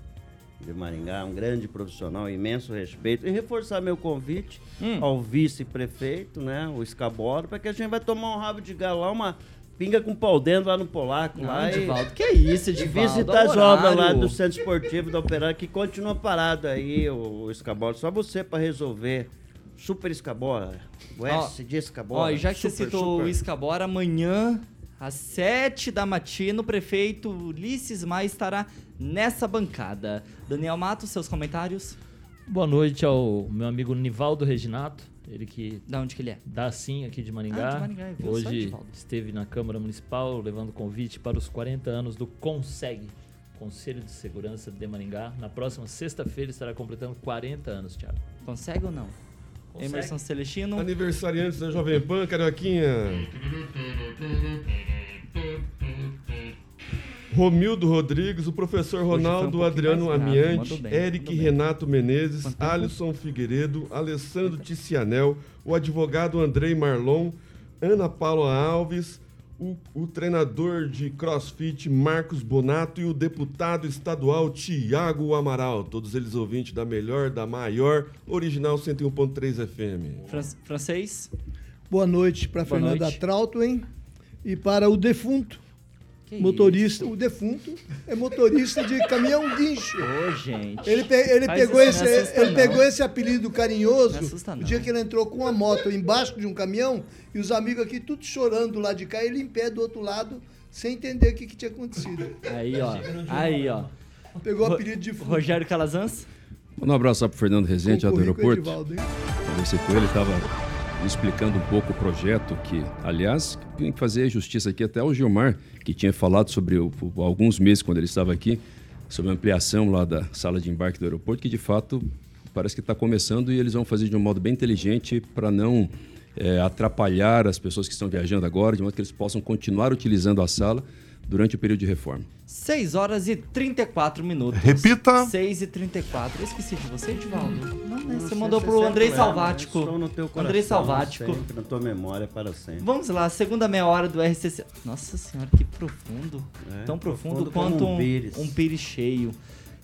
de Maringá, um grande profissional, imenso respeito. E reforçar meu convite hum. ao vice-prefeito, né, o Escaboro, para que a gente vai tomar um rabo de galo lá, uma pinga com pau dentro lá no Polaco. Não, lá Edivaldo, e, que é isso, Edivaldo? Visitar as obras lá do Centro Esportivo da Operária, que continua parado aí, o, o Escaboro. Só você para resolver. Super Escabora, o S de Escabora. Ó, já que super, você citou super. o Escabora, amanhã às sete da matina, o prefeito Ulisses Maia estará nessa bancada. Daniel Matos, seus comentários? Boa noite ao meu amigo Nivaldo Reginato, ele que... Da onde que ele é? Da Sim, aqui de Maringá. Ah, de Maringá viu? Hoje esteve na Câmara Municipal levando convite para os 40 anos do CONSEG, Conselho de Segurança de Maringá. Na próxima sexta-feira estará completando 40 anos, Thiago. Consegue ou não? Consegue. Emerson Celestino. Aniversariantes da Jovem Pan, Carioquinha. Romildo Rodrigues, o professor Ronaldo um Adriano Amiante, bem, Eric Renato Menezes, Quanto Alisson tempo? Figueiredo, Alessandro Ticianel, o advogado Andrei Marlon, Ana Paula Alves, o, o, treinador de crossfit Marcos Bonato e o deputado estadual Tiago Amaral. Todos eles ouvintes da melhor, da maior, original 101.3 FM. Fran francês? Boa noite para Fernanda Trautwen e para o defunto que motorista, isso? o defunto é motorista de caminhão guincho. Ô, gente. Ele, pe ele pegou esse, ele pegou esse apelido carinhoso o dia que ele entrou com uma moto embaixo de um caminhão e os amigos aqui tudo chorando do lado de cá, ele em pé do outro lado, sem entender o que, que tinha acontecido. Aí, ó. Aí, ó. Pegou o apelido de defunto. Rogério Calazans. Manda um abraço para Fernando Rezende, já do aeroporto. Conversei com ele, estava explicando um pouco o projeto que, aliás, tem que fazer justiça aqui até o Gilmar, que tinha falado sobre alguns meses quando ele estava aqui, sobre a ampliação lá da sala de embarque do aeroporto, que de fato parece que está começando e eles vão fazer de um modo bem inteligente para não é, atrapalhar as pessoas que estão viajando agora, de modo que eles possam continuar utilizando a sala durante o período de reforma. 6 horas e 34 minutos. Repita. 6 e 34. Eu esqueci de você, Edvaldo. Não, né? Você mandou pro Andrei Salvático. Estou no teu coração, Andrei Salvático. Sempre, na tua memória para sempre. Vamos lá, segunda meia hora do RCC. Nossa senhora, que profundo. É, Tão profundo, profundo quanto um, um, pires. um pires cheio.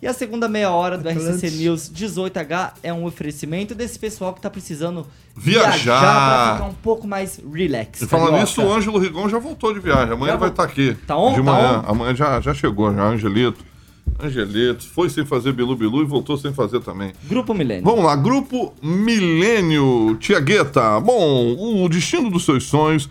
E a segunda meia hora do Atlantis. RCC News 18H é um oferecimento desse pessoal que tá precisando viajar, viajar pra ficar um pouco mais relax. E falando nisso, o Ângelo Rigon já voltou de viagem. Amanhã já ele vai estar tá aqui. Tá on? De tá manhã. On? Amanhã já, já chegou, já, Angelito. Angelito, foi sem fazer Bilu Bilu e voltou sem fazer também. Grupo Milênio. Vamos lá, Grupo Milênio, Tiagueta. Bom, o destino dos seus sonhos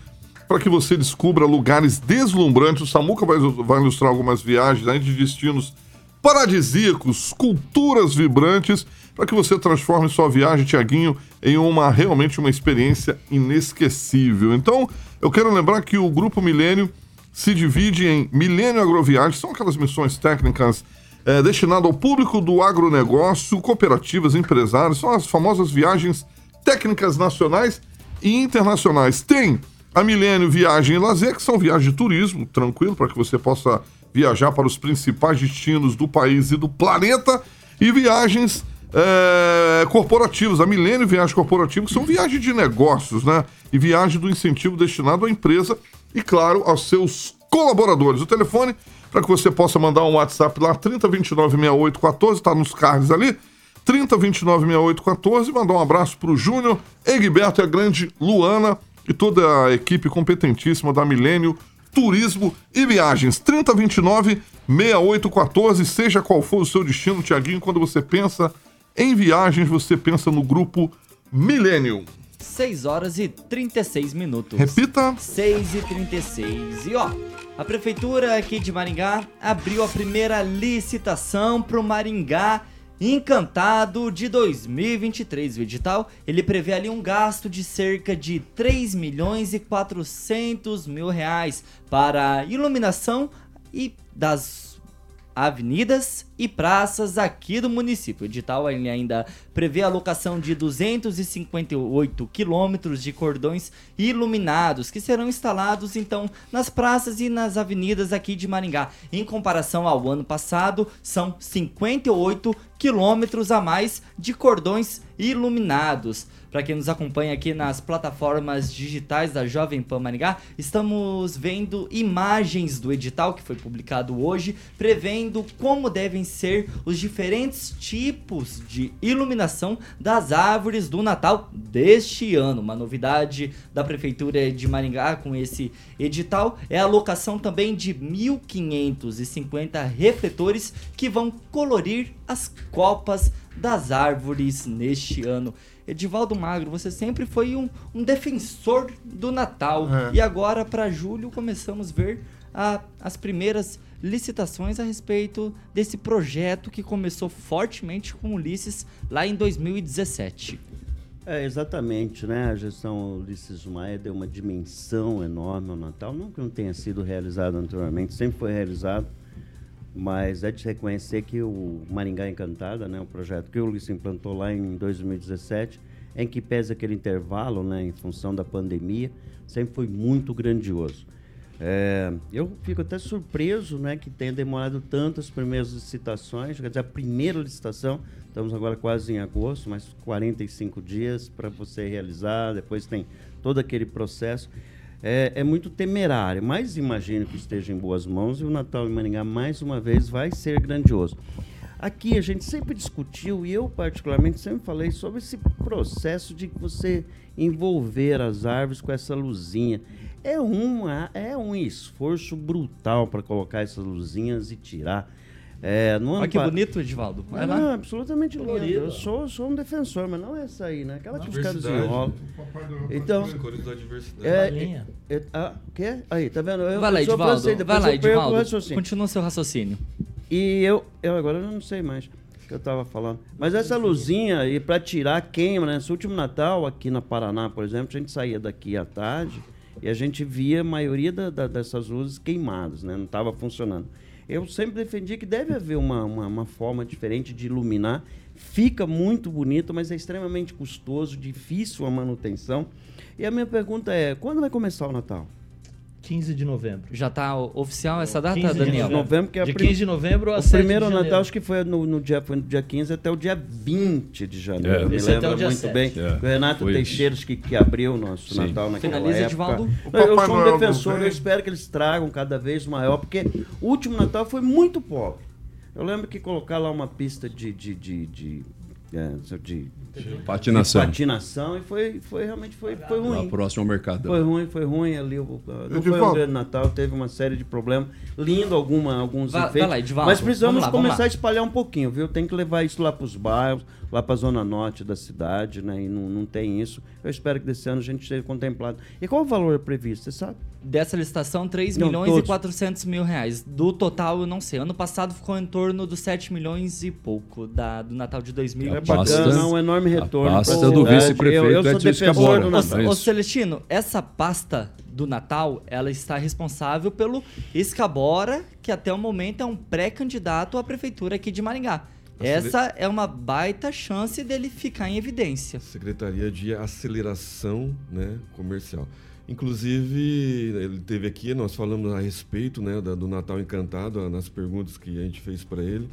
para que você descubra lugares deslumbrantes. O Samuca vai, vai ilustrar algumas viagens né, de destinos paradisíacos, culturas vibrantes, para que você transforme sua viagem, Tiaguinho, em uma realmente uma experiência inesquecível. Então, eu quero lembrar que o Grupo Milênio se divide em Milênio Agroviagem, são aquelas missões técnicas é, destinadas ao público do agronegócio, cooperativas, empresários, são as famosas viagens técnicas nacionais e internacionais. Tem a Milênio Viagem e Lazer, que são viagens de turismo, tranquilo, para que você possa viajar para os principais destinos do país e do planeta e viagens é, corporativas. A Milênio Viagens Corporativas são viagens de negócios, né? E viagem do incentivo destinado à empresa e, claro, aos seus colaboradores. O telefone para que você possa mandar um WhatsApp lá, 30296814, está nos cards ali. 30296814. Mandar um abraço pro Júnior, Egberto e a grande Luana e toda a equipe competentíssima da Milênio Turismo e Viagens. 30296814. Seja qual for o seu destino, Tiaguinho, quando você pensa em viagens, você pensa no grupo Millennium. 6 horas e 36 minutos. Repita. 6 e 36. E ó, a prefeitura aqui de Maringá abriu a primeira licitação pro Maringá Encantado de 2023. O edital, ele prevê ali um gasto de cerca de 3 milhões e 400 mil reais para iluminação e das avenidas e praças aqui do município. O edital ele ainda prevê a alocação de 258 quilômetros de cordões iluminados que serão instalados então nas praças e nas avenidas aqui de Maringá. Em comparação ao ano passado, são 58 quilômetros a mais de cordões iluminados. Para quem nos acompanha aqui nas plataformas digitais da Jovem Pan Maringá, estamos vendo imagens do edital que foi publicado hoje, prevendo como devem ser os diferentes tipos de iluminação das árvores do Natal deste ano. Uma novidade da Prefeitura de Maringá com esse edital é a alocação também de 1.550 refletores que vão colorir as copas das árvores neste ano. Edivaldo Magro, você sempre foi um, um defensor do Natal. É. E agora, para julho, começamos a ver a, as primeiras licitações a respeito desse projeto que começou fortemente com Ulisses lá em 2017. É, exatamente, né? A gestão Ulisses Maia deu uma dimensão enorme ao Natal. Não que não tenha sido realizado anteriormente, sempre foi realizado. Mas é de reconhecer que o Maringá Encantada, né, o projeto que o Ulisses implantou lá em 2017, em que pesa aquele intervalo, né, em função da pandemia, sempre foi muito grandioso. É, eu fico até surpreso né, que tenha demorado tanto as primeiras licitações, quer dizer, a primeira licitação, estamos agora quase em agosto, mas 45 dias para você realizar, depois tem todo aquele processo. É, é muito temerário, mas imagino que esteja em boas mãos e o Natal em Maringá, mais uma vez, vai ser grandioso. Aqui a gente sempre discutiu, e eu particularmente sempre falei sobre esse processo de você envolver as árvores com essa luzinha. É, uma, é um esforço brutal para colocar essas luzinhas e tirar. É, no ano Olha que pa- bonito, Edivaldo. Vai não, lá. absolutamente lindo. Eu sou, sou um defensor, mas não essa aí, né? Aquela que os caras enrolam. Então, As cores da diversidade. é, linha. é, é, ah, o quê? Aí, tá vendo? Eu, Vai lá, Edivaldo. francês, Vai lá, Edivaldo. Continua seu raciocínio. E eu, eu agora eu não sei mais o que eu tava falando. Mas essa luzinha, e para tirar, queima, né? Esse último Natal, aqui na Paraná, por exemplo, a gente saía daqui à tarde e a gente via a maioria da- da- dessas luzes queimadas, né? Não estava funcionando. Eu sempre defendi que deve haver uma, uma, uma forma diferente de iluminar. Fica muito bonito, mas é extremamente custoso, difícil a manutenção. E a minha pergunta é, quando vai começar o Natal? 15 de novembro. Já tá o- oficial essa data, 15 de Daniel? novembro, que é a de prim- 15 de novembro a O 7 primeiro de Natal, acho que foi no, no dia, foi no dia 15 até o dia 20 de janeiro. É. me Esse até lembro o dia muito 7. bem. É, O Renato foi Teixeiras que, que abriu o nosso Sim. Natal naquela Finaliza, época. Edivaldo. Não, eu sou um defensor, eu espero que eles tragam cada vez maior, porque o último Natal foi muito pobre. Eu lembro que colocar lá uma pista de, de, de, de, é, de- Patinação. patinação e foi, foi realmente foi, foi Lá ruim. próximo ao Mercadão. Foi ruim, foi ruim ali. o- Não foi um grande Natal, teve uma série de problemas. Lindo alguma, alguns Vai- vai efeitos. lá, Edivaldo. mas precisamos lá, começar lá. a espalhar um pouquinho, viu? Tem que levar isso lá para os bairros, lá para a zona norte da cidade, né? E não, não tem isso. Eu espero que desse ano a gente seja contemplado. E qual o valor previsto, você sabe? Dessa licitação, 3 Não, milhões e todos. 400 mil reais. Do total, eu não sei. Ano passado ficou em torno dos 7 milhões e pouco da, do Natal de É 2020. pasta- bacana, um enorme retorno. pasta pra do vice-prefeito Eu, eu sou Edson Escabora. Ô. É. Celestino, essa pasta do Natal, ela está responsável pelo Escabora, que até o momento é um pré-candidato à prefeitura aqui de Maringá. Essa é uma baita chance dele ficar em evidência. Secretaria de Aceleração né, Comercial. Inclusive, ele teve aqui, nós falamos a respeito né, do Natal Encantado, nas perguntas que a gente fez para ele,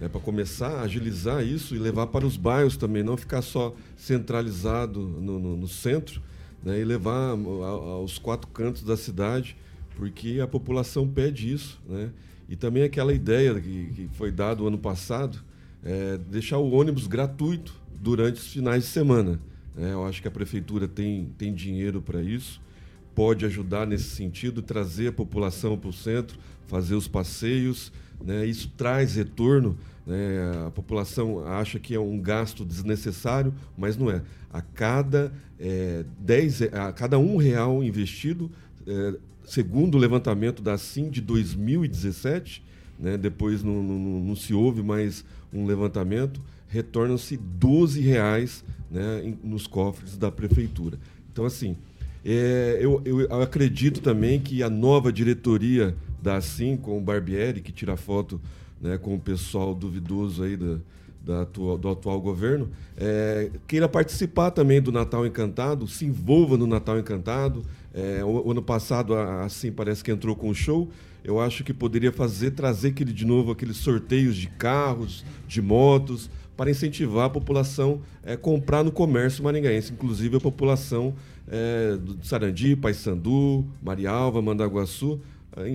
né, para começar a agilizar isso e levar para os bairros também, não ficar só centralizado no, no- no centro, né, e levar aos quatro cantos da cidade, porque a população pede isso. Né? E também aquela ideia que, que foi dado ano passado, é, deixar o ônibus gratuito durante os finais de semana. É, eu acho que a prefeitura tem, tem dinheiro para isso, pode ajudar nesse sentido, trazer a população para o centro, fazer os passeios. Né? Isso traz retorno. Né? A população acha que é um gasto desnecessário, mas não é. A cada, é, 10, a cada um real investido, é, segundo o levantamento da SIM de 2017, né? depois não, não, não se houve mais um levantamento, retornam-se 12 reais né, nos cofres da prefeitura. Então, assim, é, eu, eu, acredito também que a nova diretoria da Assim, com o Barbieri, que tira foto né, com o pessoal duvidoso aí da, da atual, do atual governo, é, queira participar também do Natal Encantado, se envolva no Natal Encantado. É, o, o, ano passado, a Assim parece que entrou com um show. Eu acho que poderia fazer, trazer aquele, de novo aqueles sorteios de carros, de motos, para incentivar a população a é, comprar no comércio maringaense, inclusive a população é, do Sarandi, Paissandu, Marialva, Mandaguaçu,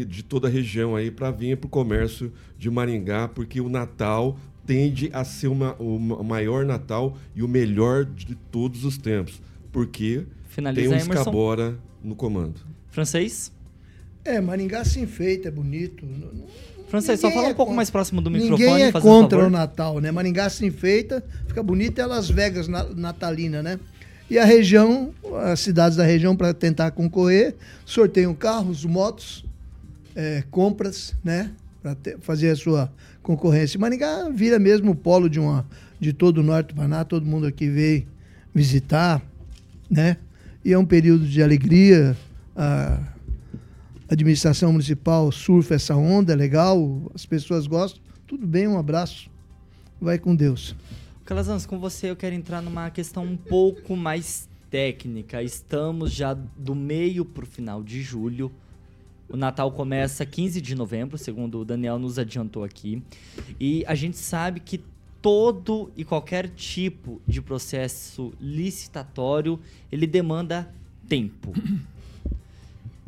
de toda a região aí para vir para o comércio de Maringá, porque o Natal tende a ser uma, o maior Natal e o melhor de todos os tempos, porque Finaliza tem um escabora no comando. Francês? É, Maringá se enfeita, é bonito. Francês, só fala um é pouco mais próximo do ninguém microfone. Ninguém é contra o Natal, né? Maringá se enfeita, fica bonito, é Las Vegas natalina, né? E a região, as cidades da região, para tentar concorrer, sorteiam carros, motos, é, compras, né? Para fazer a sua concorrência. Maringá vira mesmo o polo de, uma, de todo o norte do Paraná, todo mundo aqui veio visitar, né? E é um período de alegria. A administração municipal surfa essa onda, é legal, as pessoas gostam. Tudo bem, um abraço. Vai com Deus. Calazans, com você eu quero entrar numa questão um pouco mais técnica. Estamos já do meio para o final de julho. O Natal começa 15 de novembro, segundo o Daniel nos adiantou aqui. E a gente sabe que todo e qualquer tipo de processo licitatório, ele demanda tempo.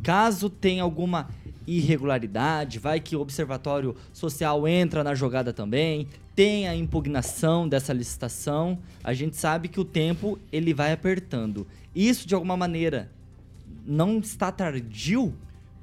Caso tenha alguma irregularidade, vai que o observatório social entra na jogada também, tem a impugnação dessa licitação, a gente sabe que o tempo ele vai apertando. Isso de alguma maneira não está tardio?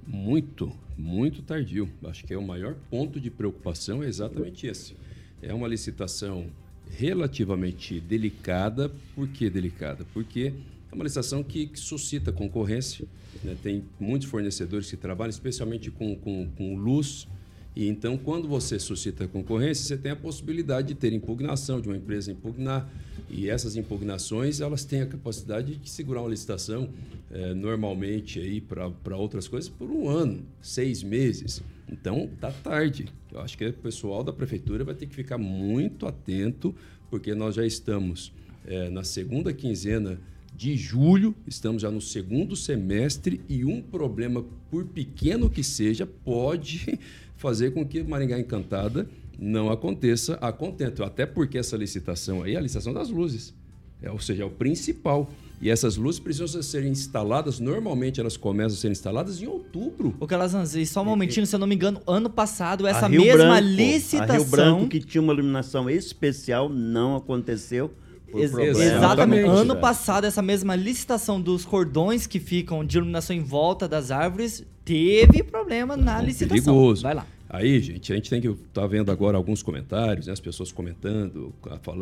Muito, muito tardio. Acho que é o maior ponto de preocupação é exatamente esse. É uma licitação relativamente delicada. Por que delicada? Porque é uma licitação que, que suscita concorrência. Né? Tem muitos fornecedores que trabalham especialmente com, com, com luz, e então, quando você suscita concorrência, você tem a possibilidade de ter impugnação, de uma empresa impugnar. E essas impugnações, elas têm a capacidade de segurar uma licitação, é, normalmente, aí para outras coisas, por um ano, seis meses. Então, tá tarde. Eu acho que o pessoal da prefeitura vai ter que ficar muito atento, porque nós já estamos é, na segunda quinzena de julho, estamos já no segundo semestre e um problema, por pequeno que seja, pode fazer com que Maringá Encantada não aconteça a contento. Até porque essa licitação aí é a licitação das luzes. É, ou seja, é o principal. E essas luzes precisam ser instaladas, normalmente elas começam a ser instaladas em outubro. O Calazans, e só um momentinho, se eu não me engano, ano passado, essa mesma Branco, licitação. A Rio Branco, que tinha uma iluminação especial, não aconteceu. Ex exatamente. Ano passado, essa mesma licitação dos cordões que ficam de iluminação em volta das árvores teve problema na licitação. Perigoso. Vai lá. Aí, gente, a gente tem que estar tá vendo agora alguns comentários, né, as pessoas comentando,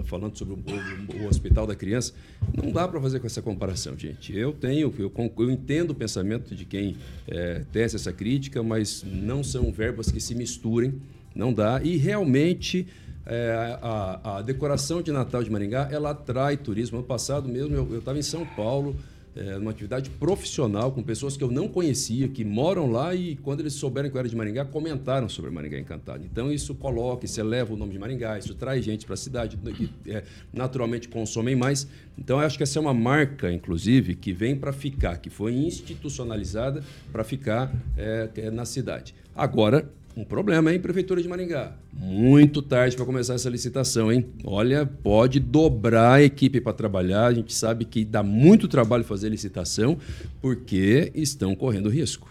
falando sobre o, o, o hospital da criança. Não dá para fazer com essa comparação, gente. Eu tenho, eu, eu entendo o pensamento de quem é, tece essa crítica, mas não são verbas que se misturem, não dá. E realmente é, a, a, decoração de Natal de Maringá ela atrai turismo. Ano passado mesmo eu estava em São Paulo é, uma atividade profissional com pessoas que eu não conhecia, que moram lá e quando eles souberam que eu era de Maringá, comentaram sobre Maringá Encantado. Então isso coloca, isso eleva o nome de Maringá, isso traz gente para a cidade, que é, naturalmente consomem mais. Então eu acho que essa é uma marca, inclusive, que vem para ficar, que foi institucionalizada para ficar é, é, na cidade. Agora, um problema, hein, Prefeitura de Maringá? Muito tarde para começar essa licitação, hein? Olha, pode dobrar a equipe para trabalhar. A gente sabe que dá muito trabalho fazer licitação porque estão correndo risco.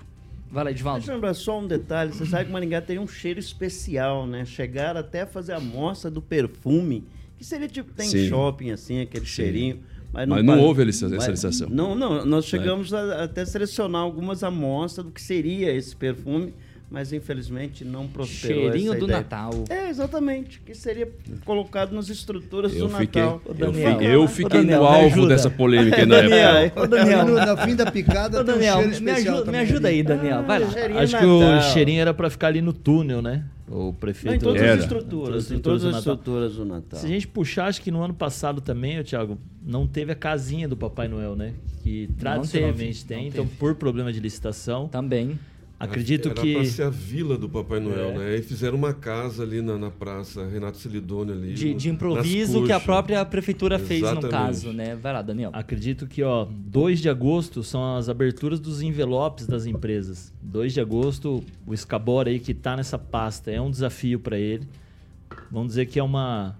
Vai lá, Edvaldo. Deixa eu lembrar só um detalhe. Você sabe que Maringá tem um cheiro especial, né? Chegar até a fazer a amostra do perfume, que seria tipo, tem Sim. shopping assim, aquele cheirinho. Mas não, Mas não houve essa- licitação. Não, não. Nós chegamos a, até selecionar algumas amostras do que seria esse perfume, mas infelizmente não prosperou Cheirinho essa do ideia. Natal. É, exatamente. Que seria colocado nas estruturas Eu do fiquei, Natal. eu, Daniel. fi- eu fiquei Daniel, no alvo dessa polêmica [laughs] na época. Daniel, Ô, Daniel. No- na fim da picada Ô, tem um Daniel, cheiro me especial ajuda, me ajuda aí, Daniel. Vai lá. cheirinho Acho que o Natal. cheirinho era pra ficar ali no túnel, né? O Não, em prefeito. todas Era. as estruturas, em todas as estruturas do Natal. Se a gente puxar, acho que no ano passado também, Thiago, não teve a casinha do Papai Noel, né? Que tradicionalmente teve, tem, não então teve. por problema de licitação. Também. Acredito Era que. pra ser a vila do Papai Noel, É. né? E fizeram uma casa ali na, na praça Renato Celidônio ali. De, no- de improviso que a própria prefeitura fez no Exatamente. caso, né? Vai lá, Daniel. Acredito que, ó, 2 de agosto são as aberturas dos envelopes das empresas. 2 de agosto, o Escabora aí que tá nessa pasta, é um desafio para ele. Vamos dizer que é uma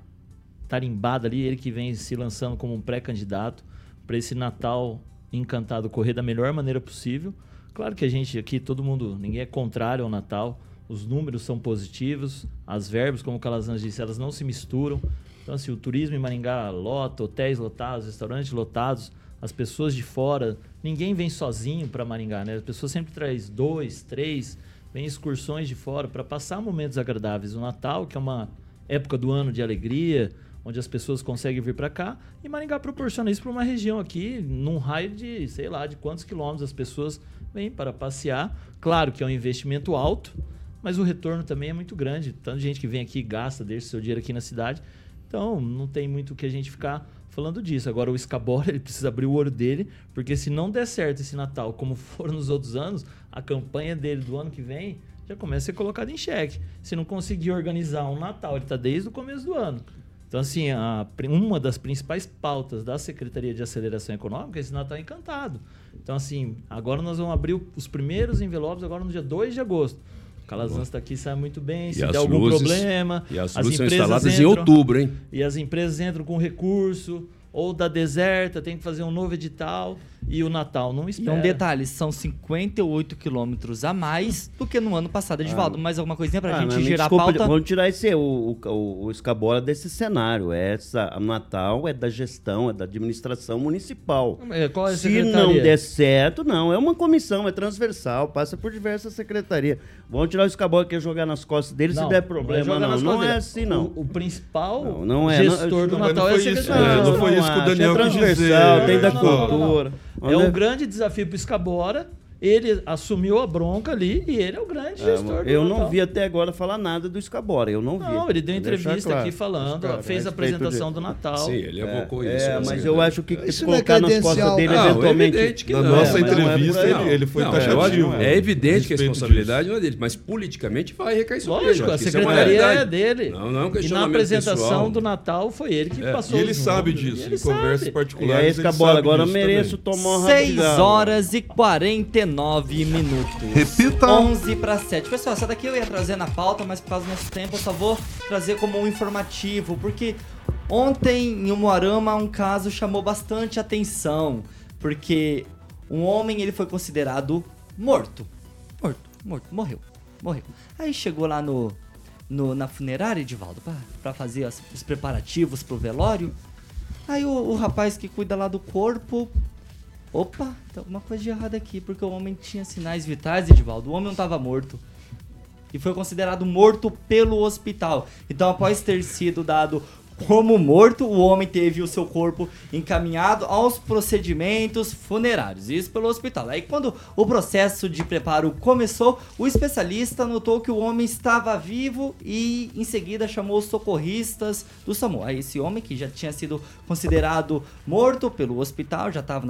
tarimbada ali, ele que vem se lançando como um pré-candidato para esse Natal encantado correr da melhor maneira possível. Claro que a gente aqui, todo mundo, ninguém é contrário ao Natal. Os números são positivos, as verbas, como o Calazans disse, elas não se misturam. Então, assim, o turismo em Maringá lota, hotéis lotados, restaurantes lotados, as pessoas de fora, ninguém vem sozinho para Maringá, né? As pessoas sempre traz dois, três, vem excursões de fora para passar momentos agradáveis. O Natal, que é uma época do ano de alegria, onde as pessoas conseguem vir para cá, e Maringá proporciona isso para uma região aqui, num raio de, sei lá, de quantos quilômetros as pessoas vêm para passear. Claro que é um investimento alto, mas o retorno também é muito grande. Tanta gente que vem aqui gasta, deixa seu dinheiro aqui na cidade. Então, não tem muito o que a gente ficar falando disso. Agora, o Escabora, [laughs] ele precisa abrir o olho dele, porque se não der certo esse Natal, como [laughs] for nos outros anos, a campanha dele do ano que vem já começa a ser colocada em xeque. Se não conseguir organizar um Natal, ele está desde o começo do ano. Então, assim, a, uma das principais pautas da Secretaria de Aceleração Econômica é esse Natal encantado. Então, assim, agora nós vamos abrir os primeiros envelopes agora no dia 2 de agosto. O Calazans está aqui, sabe muito bem. Se E der algum luzes- problema, E as as luzes são empresas instaladas em entram- outubro, hein? e as empresas entram com recurso, ou da deserta, tem que fazer um novo edital, e o Natal não E espera. um detalhe, são 58 quilômetros a mais do que no ano passado. Edivaldo, mais alguma coisinha pra Ah, gente girar desculpa, a pauta? Vamos tirar esse, o, o, o escabola desse cenário. Essa, o Natal é da gestão, é da administração municipal. É, Qual é a Se secretaria? não der certo, não. É uma comissão, é transversal, passa por diversas secretarias. Vamos tirar o escabola que é jogar nas costas dele Não, se der não é problema, não. Não, costas é dele. assim, não. O, o principal Não, não é, não- gestor do Não, Natal não é a secretaria. Não foi isso que o Daniel é quis transversal, dizer. tem da Não, É um grande desafio pro Escabora. Ele assumiu a bronca ali e ele é o grande gestor do Eu Natal. não vi até agora falar nada do Escabora, eu não vi. Não, ele deu entrevista claro. aqui falando, Claro, fez a apresentação de- do Natal. Sim, ele evocou É, isso. né? mas eu acho que Isso é colocar nas costas dele, Não, é eventualmente... que Na não. nossa mas não é entrevista, ele, ele foi Não, taxativo. lógico, é evidente que a responsabilidade não é dele, mas politicamente vai recair sobre ele. Lógico, a é secretaria é dele. Não, não é um e na apresentação do Natal foi ele que É, passou e ele sabe disso, ele em conversas particulares. ele Escabola, sabe agora eu disso mereço tomar um 6 rapidão. horas e 49 minutos. Repita. 11 para 7. Pessoal, essa daqui eu ia trazer na pauta, mas por causa do nosso tempo eu só vou trazer como um informativo, porque ontem em Umuarama um caso chamou bastante atenção, porque um homem ele foi considerado morto. Morto, morto, morreu, morreu. Aí chegou lá no, no na funerária, Edivaldo, pra, pra fazer as- os preparativos pro velório. Aí o, o rapaz que cuida lá do corpo Opa, tem alguma coisa de errado aqui, porque o homem tinha sinais vitais, Edivaldo. O homem não estava morto. E foi considerado morto pelo hospital. Então, após ter sido dado como morto, o homem teve o seu corpo encaminhado aos procedimentos funerários. Isso pelo hospital. Aí, quando o processo de preparo começou, o especialista notou que o homem estava vivo e, em seguida, chamou os socorristas do SAMU. Aí, esse homem, que já tinha sido considerado morto pelo hospital, já estava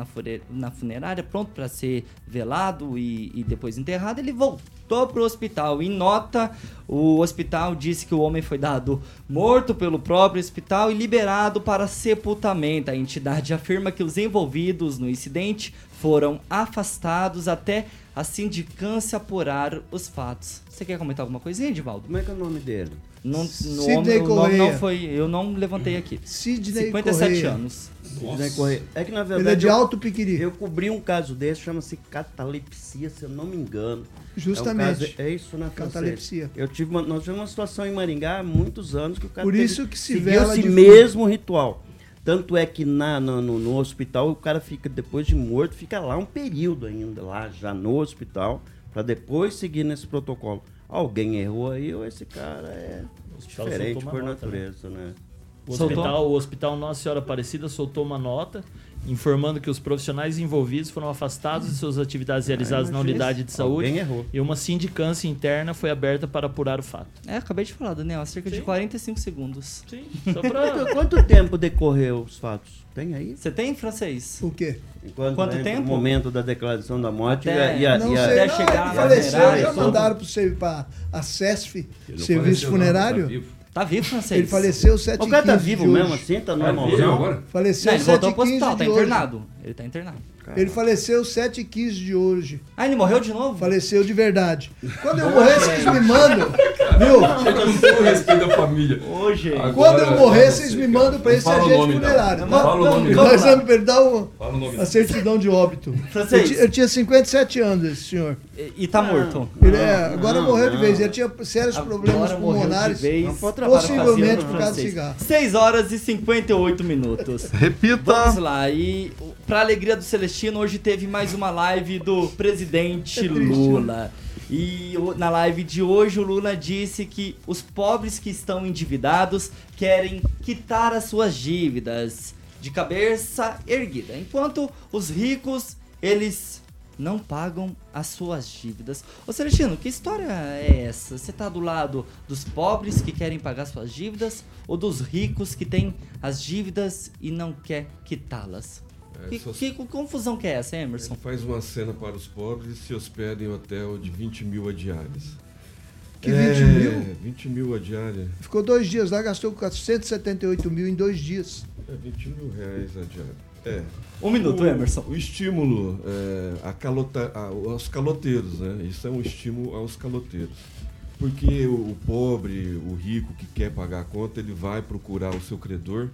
na, funerária, pronto para ser velado e, e depois enterrado, ele voltou para o hospital. Em nota, o hospital disse que o homem foi dado morto pelo próprio hospital e liberado para sepultamento. A entidade afirma que os envolvidos no incidente foram afastados até a sindicância apurar os fatos. Você quer comentar alguma coisinha, Edivaldo? Como é que é o nome dele? Não, no Sidney nome, o nome Correia. não foi. Eu não levantei aqui. Sidney 57 Correia. anos. Sidney Correia. É que na verdade. Ele é de eu- alto piquiri. Eu cobri um caso desse, chama-se catalepsia, se eu não me engano. Justamente. É, um caso- é isso, né? francês? Catalepsia. Eu tive uma, nós tivemos uma situação em Maringá há muitos anos que o cara Por teve- isso que se seguiu esse de- mesmo ritual. Tanto é que na, no, no- no hospital o cara fica, depois de morto, fica lá um período ainda, lá já no hospital, para depois seguir nesse protocolo. Alguém errou aí ou esse cara é diferente por nota, né? natureza, né? O Soltou? hospital, o hospital Nossa Senhora Aparecida soltou uma nota informando que os profissionais envolvidos foram afastados de suas atividades realizadas na imagina unidade de saúde Alguém errou. e uma sindicância interna foi aberta para apurar o fato. É, acabei de falar, Daniel, há cerca de Sim. 45 segundos. Sim, só pra... Quanto, tempo decorreu os fatos? Tem aí? Você tem francês? O quê? Enquanto Quanto entre tempo? O momento da declaração da morte Até- e a, e a- Não e a- sei, até não, chegar na faleceu, já mandaram para não Serviço não, Funerário. Tá vivo. Francês? Ele faleceu 7 O cara tá vivo mesmo assim? Tá Tá normalzão? agora? Faleceu Não, ele 7 voltou pro 15 hospital, tá de hoje. internado. Ele tá internado. Ele faleceu 7 e 15 de hoje. Ah, ele morreu de novo? Faleceu de verdade. Quando eu morrer, vocês me mandam. [laughs] Viu? No seu respeito da família. Hoje, Agora, Quando eu morrer, não vocês me mandam pra esse agente funerário. Não fala o nome, não. Nós vamos perder o- a certidão de óbito. Eu, ti- eu tinha 57 anos, esse senhor. E, e tá morto. Ele é, agora não, morreu de não. vez. Ele tinha sérios problemas Agora de pulmonares. Possivelmente por causa do cigarro. 6 horas e 58 minutos. [laughs] Repita. Vamos lá, e pra alegria do Celestino, hoje teve mais uma live do presidente É triste, Lula. E na live de hoje o Lula disse que os pobres que estão endividados querem quitar as suas dívidas de cabeça erguida, enquanto os ricos, eles não pagam as suas dívidas. Ô Celestino, que história é essa? Você tá do lado dos pobres que querem pagar suas dívidas ou dos ricos que têm as dívidas e não quer quitá-las? É, que, só- que confusão que é essa, Emerson? Ele faz uma cena para os pobres e se hospeda em hotel de 20 mil a diárias. Que 20 É, mil? 20 mil a diária. Ficou dois dias lá, gastou 478 mil em dois dias. É 20 mil reais a diária. É. Um minuto, o, Emerson. O estímulo é, a calota, a- aos caloteiros, né? Isso é um estímulo aos caloteiros. Porque o, o pobre, o rico que quer pagar a conta, ele vai procurar o seu credor,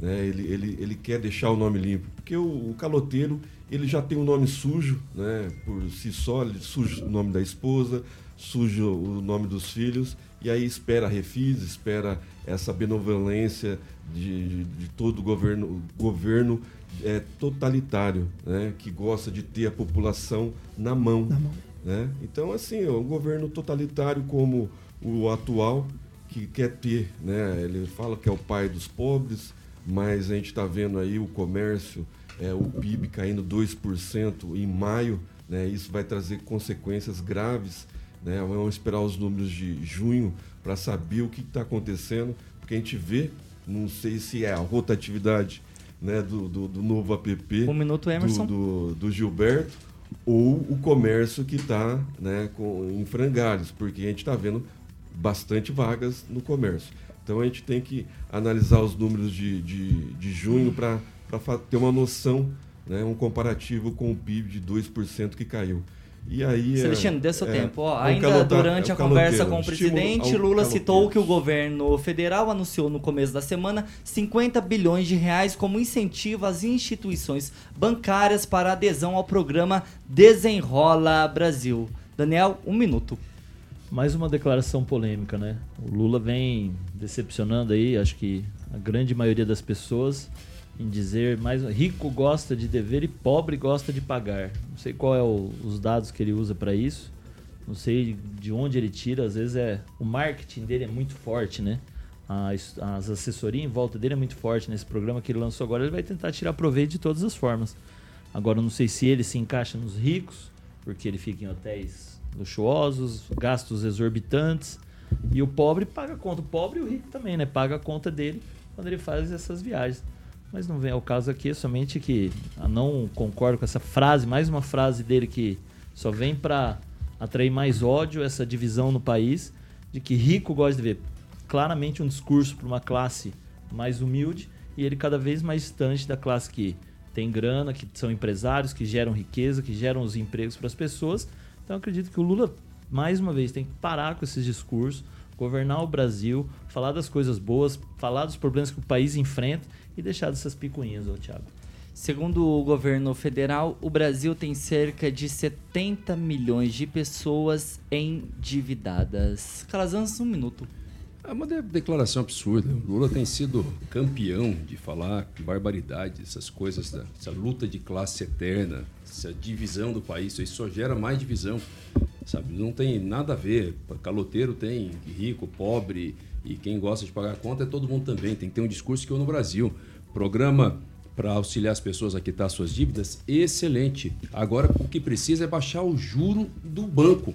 né? ele, ele, ele quer deixar o nome limpo. Porque o, o caloteiro, ele já tem um nome sujo, né? por si só, ele suja o nome da esposa, suja o nome dos filhos, e aí espera refis, espera essa benevolência de, de, de todo o governo, governo é, totalitário, né? que gosta de ter a população na mão. Na mão. Né? Então, assim, é um governo totalitário como o atual, que quer ter, né? ele fala que é o pai dos pobres, mas a gente está vendo aí o comércio, é, o PIB caindo 2% em maio, né? isso vai trazer consequências graves. Né? Vamos esperar os números de junho para saber o que está acontecendo, porque a gente vê, não sei se é a rotatividade né, do, do, do novo app Um minuto, Emerson. do, do, do Gilberto ou o comércio que está né, com, em frangalhos, porque a gente está vendo bastante vagas no comércio. Então a gente tem que analisar os números de, de, de junho para ter uma noção, né, um comparativo com o PIB de 2% que caiu. E aí, é- Celestino, dê seu é, tempo. Ó, é um ainda calota- durante é a conversa com o presidente, Lula citou caloteiro. que o governo federal anunciou no começo da semana 50 bilhões de reais como incentivo às instituições bancárias para adesão ao programa Desenrola Brasil. Daniel, um minuto. Mais uma declaração polêmica, né? O Lula vem decepcionando aí, acho que a grande maioria das pessoas em dizer mais rico gosta de dever e pobre gosta de pagar. Não sei qual é o- os dados que ele usa para isso. Não sei de onde ele tira, às vezes é o marketing dele é muito forte, né? As, as assessorias em volta dele é muito forte nesse programa que ele lançou agora. Ele vai tentar tirar proveito de todas as formas. Agora, não sei se ele se encaixa nos ricos, porque ele fica em hotéis luxuosos, gastos exorbitantes. E o pobre paga a conta. O pobre e o rico também, né? Paga a conta dele quando ele faz essas viagens. Mas não vem ao caso aqui, é somente que eu não concordo com essa frase, mais uma frase dele que só vem para atrair mais ódio, essa divisão no país, de que rico gosta de ver. Claramente um discurso para uma classe mais humilde e ele cada vez mais distante da classe que tem grana, que são empresários, que geram riqueza, que geram os empregos para as pessoas. Então acredito que o Lula, mais uma vez, tem que parar com esses discursos, governar o Brasil, falar das coisas boas, falar dos problemas que o país enfrenta e deixar dessas picuinhas, ô Thiago. Segundo o governo federal, o Brasil tem cerca de 70 milhões de pessoas endividadas. Calazans, um minuto. É uma de- declaração absurda. O Lula tem sido campeão de falar barbaridade, essas coisas, da- essa luta de classe eterna, essa divisão do país. Isso só gera mais divisão, sabe? Não tem nada a ver. Caloteiro tem rico, pobre e quem gosta de pagar conta é todo mundo também. Tem que ter um discurso que eu no Brasil. Programa para auxiliar as pessoas a quitar suas dívidas, excelente. Agora o que precisa é baixar o juro do banco.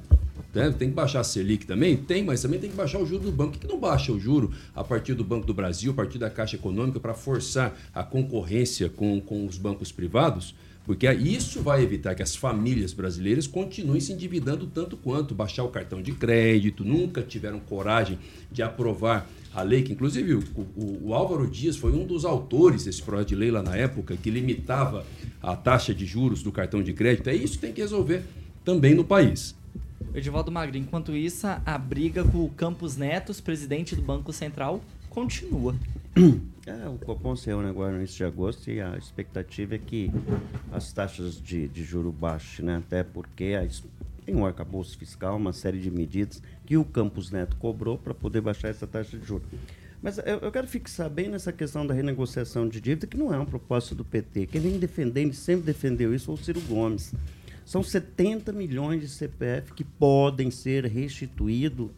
né? Tem que baixar a Selic também? Tem, mas também tem que baixar o juro do banco. Por que que não baixa o juro a partir do Banco do Brasil, a partir da Caixa Econômica, para forçar a concorrência com, com os bancos privados? Porque isso vai evitar que as famílias brasileiras continuem se endividando tanto quanto baixar o cartão de crédito, nunca tiveram coragem de aprovar a lei, que inclusive o, o- o Álvaro Dias foi um dos autores desse projeto de lei lá na época, que limitava a taxa de juros do cartão de crédito. É isso que tem que resolver também no país. Edivaldo Magri, enquanto isso, a briga com o Campos Netos, presidente do Banco Central, continua. É, o Copom se reúne agora no início de agosto e a expectativa é que as taxas de, de juro baixem, né? Até porque tem um arcabouço fiscal, uma série de medidas que o Campos Neto cobrou para poder baixar essa taxa de juros. Mas eu, eu quero fixar bem nessa questão da renegociação de dívida, que não é uma proposta do PT. Quem vem defendendo, sempre defendeu isso, foi o Ciro Gomes. São 70 milhões de CPF que podem ser restituídos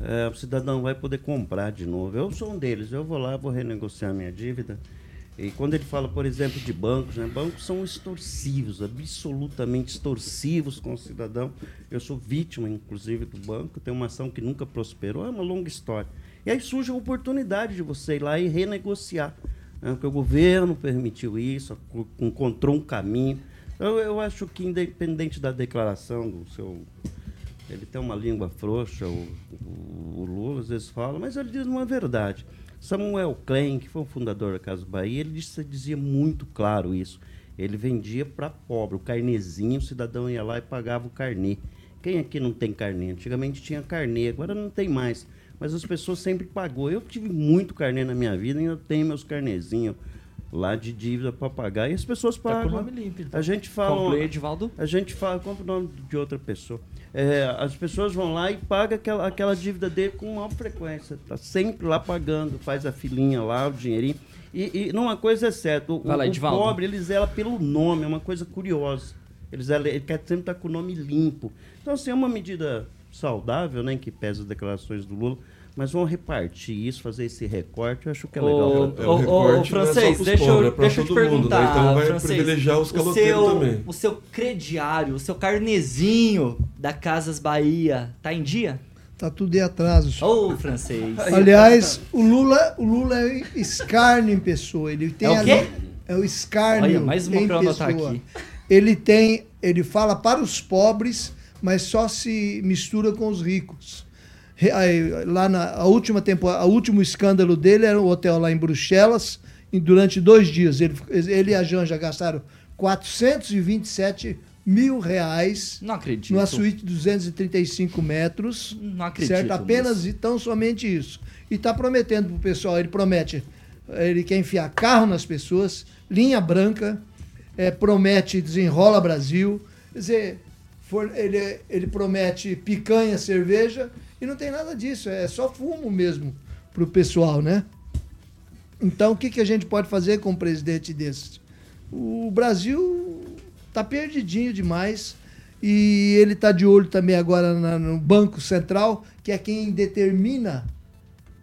é, o cidadão vai poder comprar de novo. Eu sou um deles, eu vou lá, vou renegociar minha dívida. E quando ele fala, por exemplo, de bancos, né? bancos são extorsivos, absolutamente extorsivos com o cidadão. Eu sou vítima, inclusive, do banco, tenho uma ação que nunca prosperou, é uma longa história. E aí surge a oportunidade de você ir lá e renegociar. Né? Porque o governo permitiu isso, co- encontrou um caminho. Então, eu acho que, independente da declaração do seu ele tem uma língua frouxa, o, o- Lula às vezes fala, mas ele diz uma verdade. Samuel Klein, que foi o fundador da Casa Bahia, ele disse- dizia muito claro isso. Ele vendia para pobre, o carnezinho, o cidadão ia lá e pagava o carnê. Quem aqui não tem carnê? Antigamente tinha carnê, agora não tem mais. Mas as pessoas sempre pagou. Eu tive muito carnê na minha vida eu tenho meus carnezinhos lá de dívida para pagar e as pessoas Tá pagam. com o nome limpo, então. A gente fala. Conclui, Edivaldo. A gente fala, compra o nome de outra pessoa. É, as pessoas vão lá e pagam aquela, aquela dívida dele com maior frequência. Tá sempre lá pagando, faz a filinha lá, o dinheirinho. E, e numa coisa é certa, o, lá, o pobre ele zela pelo nome, é uma coisa curiosa. Ele, zela, ele quer sempre estar com o nome limpo. Então, assim, é uma medida saudável, né, em que pesa as declarações do Lula. Mas vamos repartir isso, fazer esse recorte, eu acho que é legal. Ô, É, o é francês, pros deixa, pobres, eu, é deixa eu te todo mundo, né? perguntar, Então vai francês, privilegiar os o caloteiros seu, também. O seu crediário, o seu carnezinho da Casas Bahia, tá em dia? Tá tudo em atraso. senhor. Ô, francês. Aliás, o Lula, o Lula é escárnio em pessoa. Ele tem É o ali- quê? É o escárnio Olha, mais uma em pessoa. aqui. Ele tem, ele fala para os pobres, mas só se mistura com os ricos. Lá na a última temporada, o último escândalo dele era o hotel lá em Bruxelas. E durante dois dias ele, ele e a Janja gastaram 427 mil reais Não acredito. numa suíte de 235 metros. Não acredito Certo? Apenas nisso. e tão somente isso. E está prometendo pro pessoal, ele promete, ele quer enfiar carro nas pessoas, linha branca, eh, promete desenrola Brasil, quer dizer, for- ele, ele promete picanha, cerveja, e não tem nada disso, é só fumo mesmo pro pessoal, né? Então, o que, que a gente pode fazer com um presidente desse? O Brasil tá perdidinho demais e ele tá de olho também agora na- no Banco Central, que é quem determina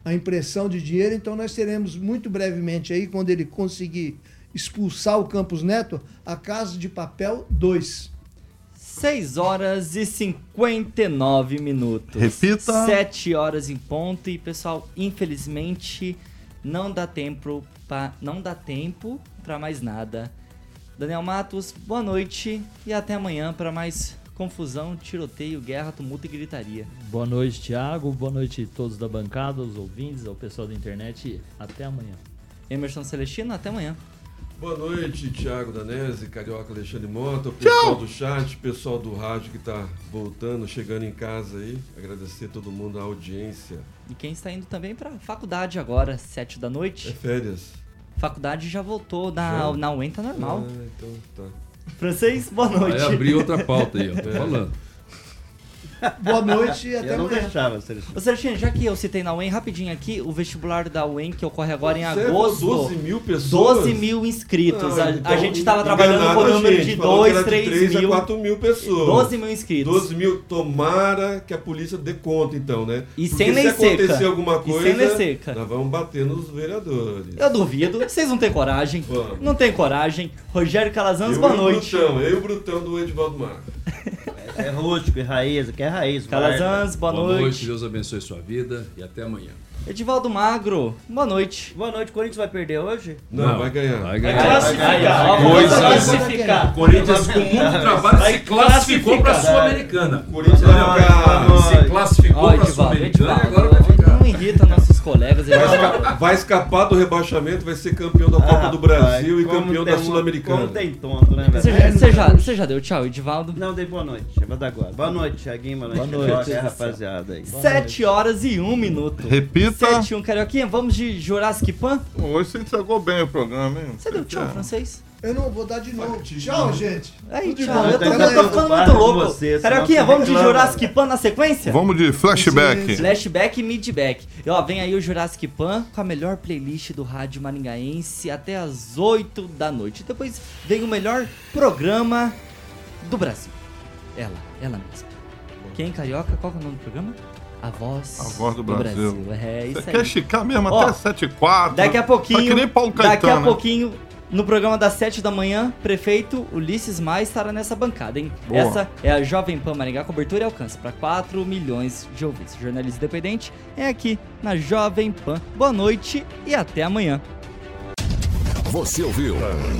a impressão de dinheiro. Então, nós teremos muito brevemente aí, quando ele conseguir expulsar o Campos Neto, a Casa de Papel 2. 6 horas e 59 minutos. Repita. 7 horas em ponto e pessoal, infelizmente não dá tempo para não dá tempo para mais nada. Daniel Matos, boa noite e até amanhã para mais confusão, tiroteio, guerra, tumulto e gritaria. Boa noite, Thiago. Boa noite a todos da bancada, aos ouvintes, ao pessoal da internet. Até amanhã. Emerson Celestino, até amanhã. Boa noite, Tiago Danese, Carioca Alexandre Mota, o pessoal do chat, pessoal do rádio que está voltando, chegando em casa aí. Agradecer a todo mundo a audiência. E quem está indo também pra faculdade agora, sete da É noite. férias. Faculdade já voltou, na, Já? na UEM tá normal. Ah, então tá. Francês, boa noite. Aí abri outra pauta aí, ó. Tô É. falando. Boa noite e até Eu não amanhã. deixava, Celestino. Ô Serginho, já que eu citei na UEM, rapidinho aqui, o vestibular da UEM que ocorre agora em Você agosto. 12 mil pessoas? 12 mil inscritos. Não, a, então, a gente tava trabalhando com o número gente, de falou que 2, era de 3 3 a mil. 4 mil pessoas. 12 mil inscritos. 12 mil, tomara que a polícia dê conta, então, né? E Porque sem lei se acontecer seca. alguma E sem coisa, lei seca. nós vamos bater nos vereadores. Eu duvido. Vocês não têm coragem. Vamos. Não tem coragem. Rogério Calazans, eu boa e o noite. Brutão, eu e o Brutão do Edivaldo Marcos. É rústico e raiz, que é raiz. Calazans, boa, Boa noite, noite. Deus abençoe sua vida e até amanhã. Edivaldo Magro, boa noite. Boa noite, Corinthians vai perder hoje? Não, vai ganhar. Vai Vai ganhar. classificar. Coisa vamos boa. classificar. Corinthians, com muito trabalho, se classificou para a Sul-Americana. Corinthians vai ficar, Se classificou para a Sul-Americana e agora vai ficar. não irrita nossos colegas. vai, Edivaldo. esca- vai escapar do rebaixamento, vai ser campeão da Copa do Brasil e campeão da Sul-Americana. Como tem tonto, né, Você velho? já, você, já, você já deu tchau, Edivaldo? Não, dei boa noite. Dar agora. Boa noite, Thiaguinho. Boa noite, Boa noite. Carioca, rapaziada aí. 7 horas e 1 minuto. Repita. 7 e 1, Carioquinha. Vamos de Jurassic Pan? Hoje você entregou bem o programa, hein? Você deu tchau, francês? Eu não vou dar de novo. Tchau, gente. Aí, Tudo tchau. Eu tô, eu tô ficando muito louco. Carioquinha, vamos de. Jurassic Pan na sequência? Vamos de flashback. Flashback e midback. E ó, vem aí o Jurassic Pan com a melhor playlist do rádio maringaense até as 8 da noite. Depois vem o melhor programa do Brasil. Ela, ela mesma. Quem, Carioca? Qual que é o nome do programa? A Voz, A Voz do Brasil. É isso Você aí. quer esticar mesmo Ó, até 7 e 4 Daqui a pouquinho, Tá que nem Paulo Caetano. daqui a né? pouquinho, no programa das 7 da manhã, prefeito Ulisses Maia estará nessa bancada, hein? Boa. Essa é a Jovem Pan Maringá, cobertura e alcance para 4 milhões de ouvintes. Jornalismo independente é aqui na Jovem Pan. Boa noite e até amanhã. Você ouviu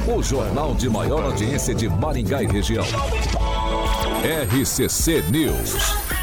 o jornal de maior audiência de Maringá e região. RCC News.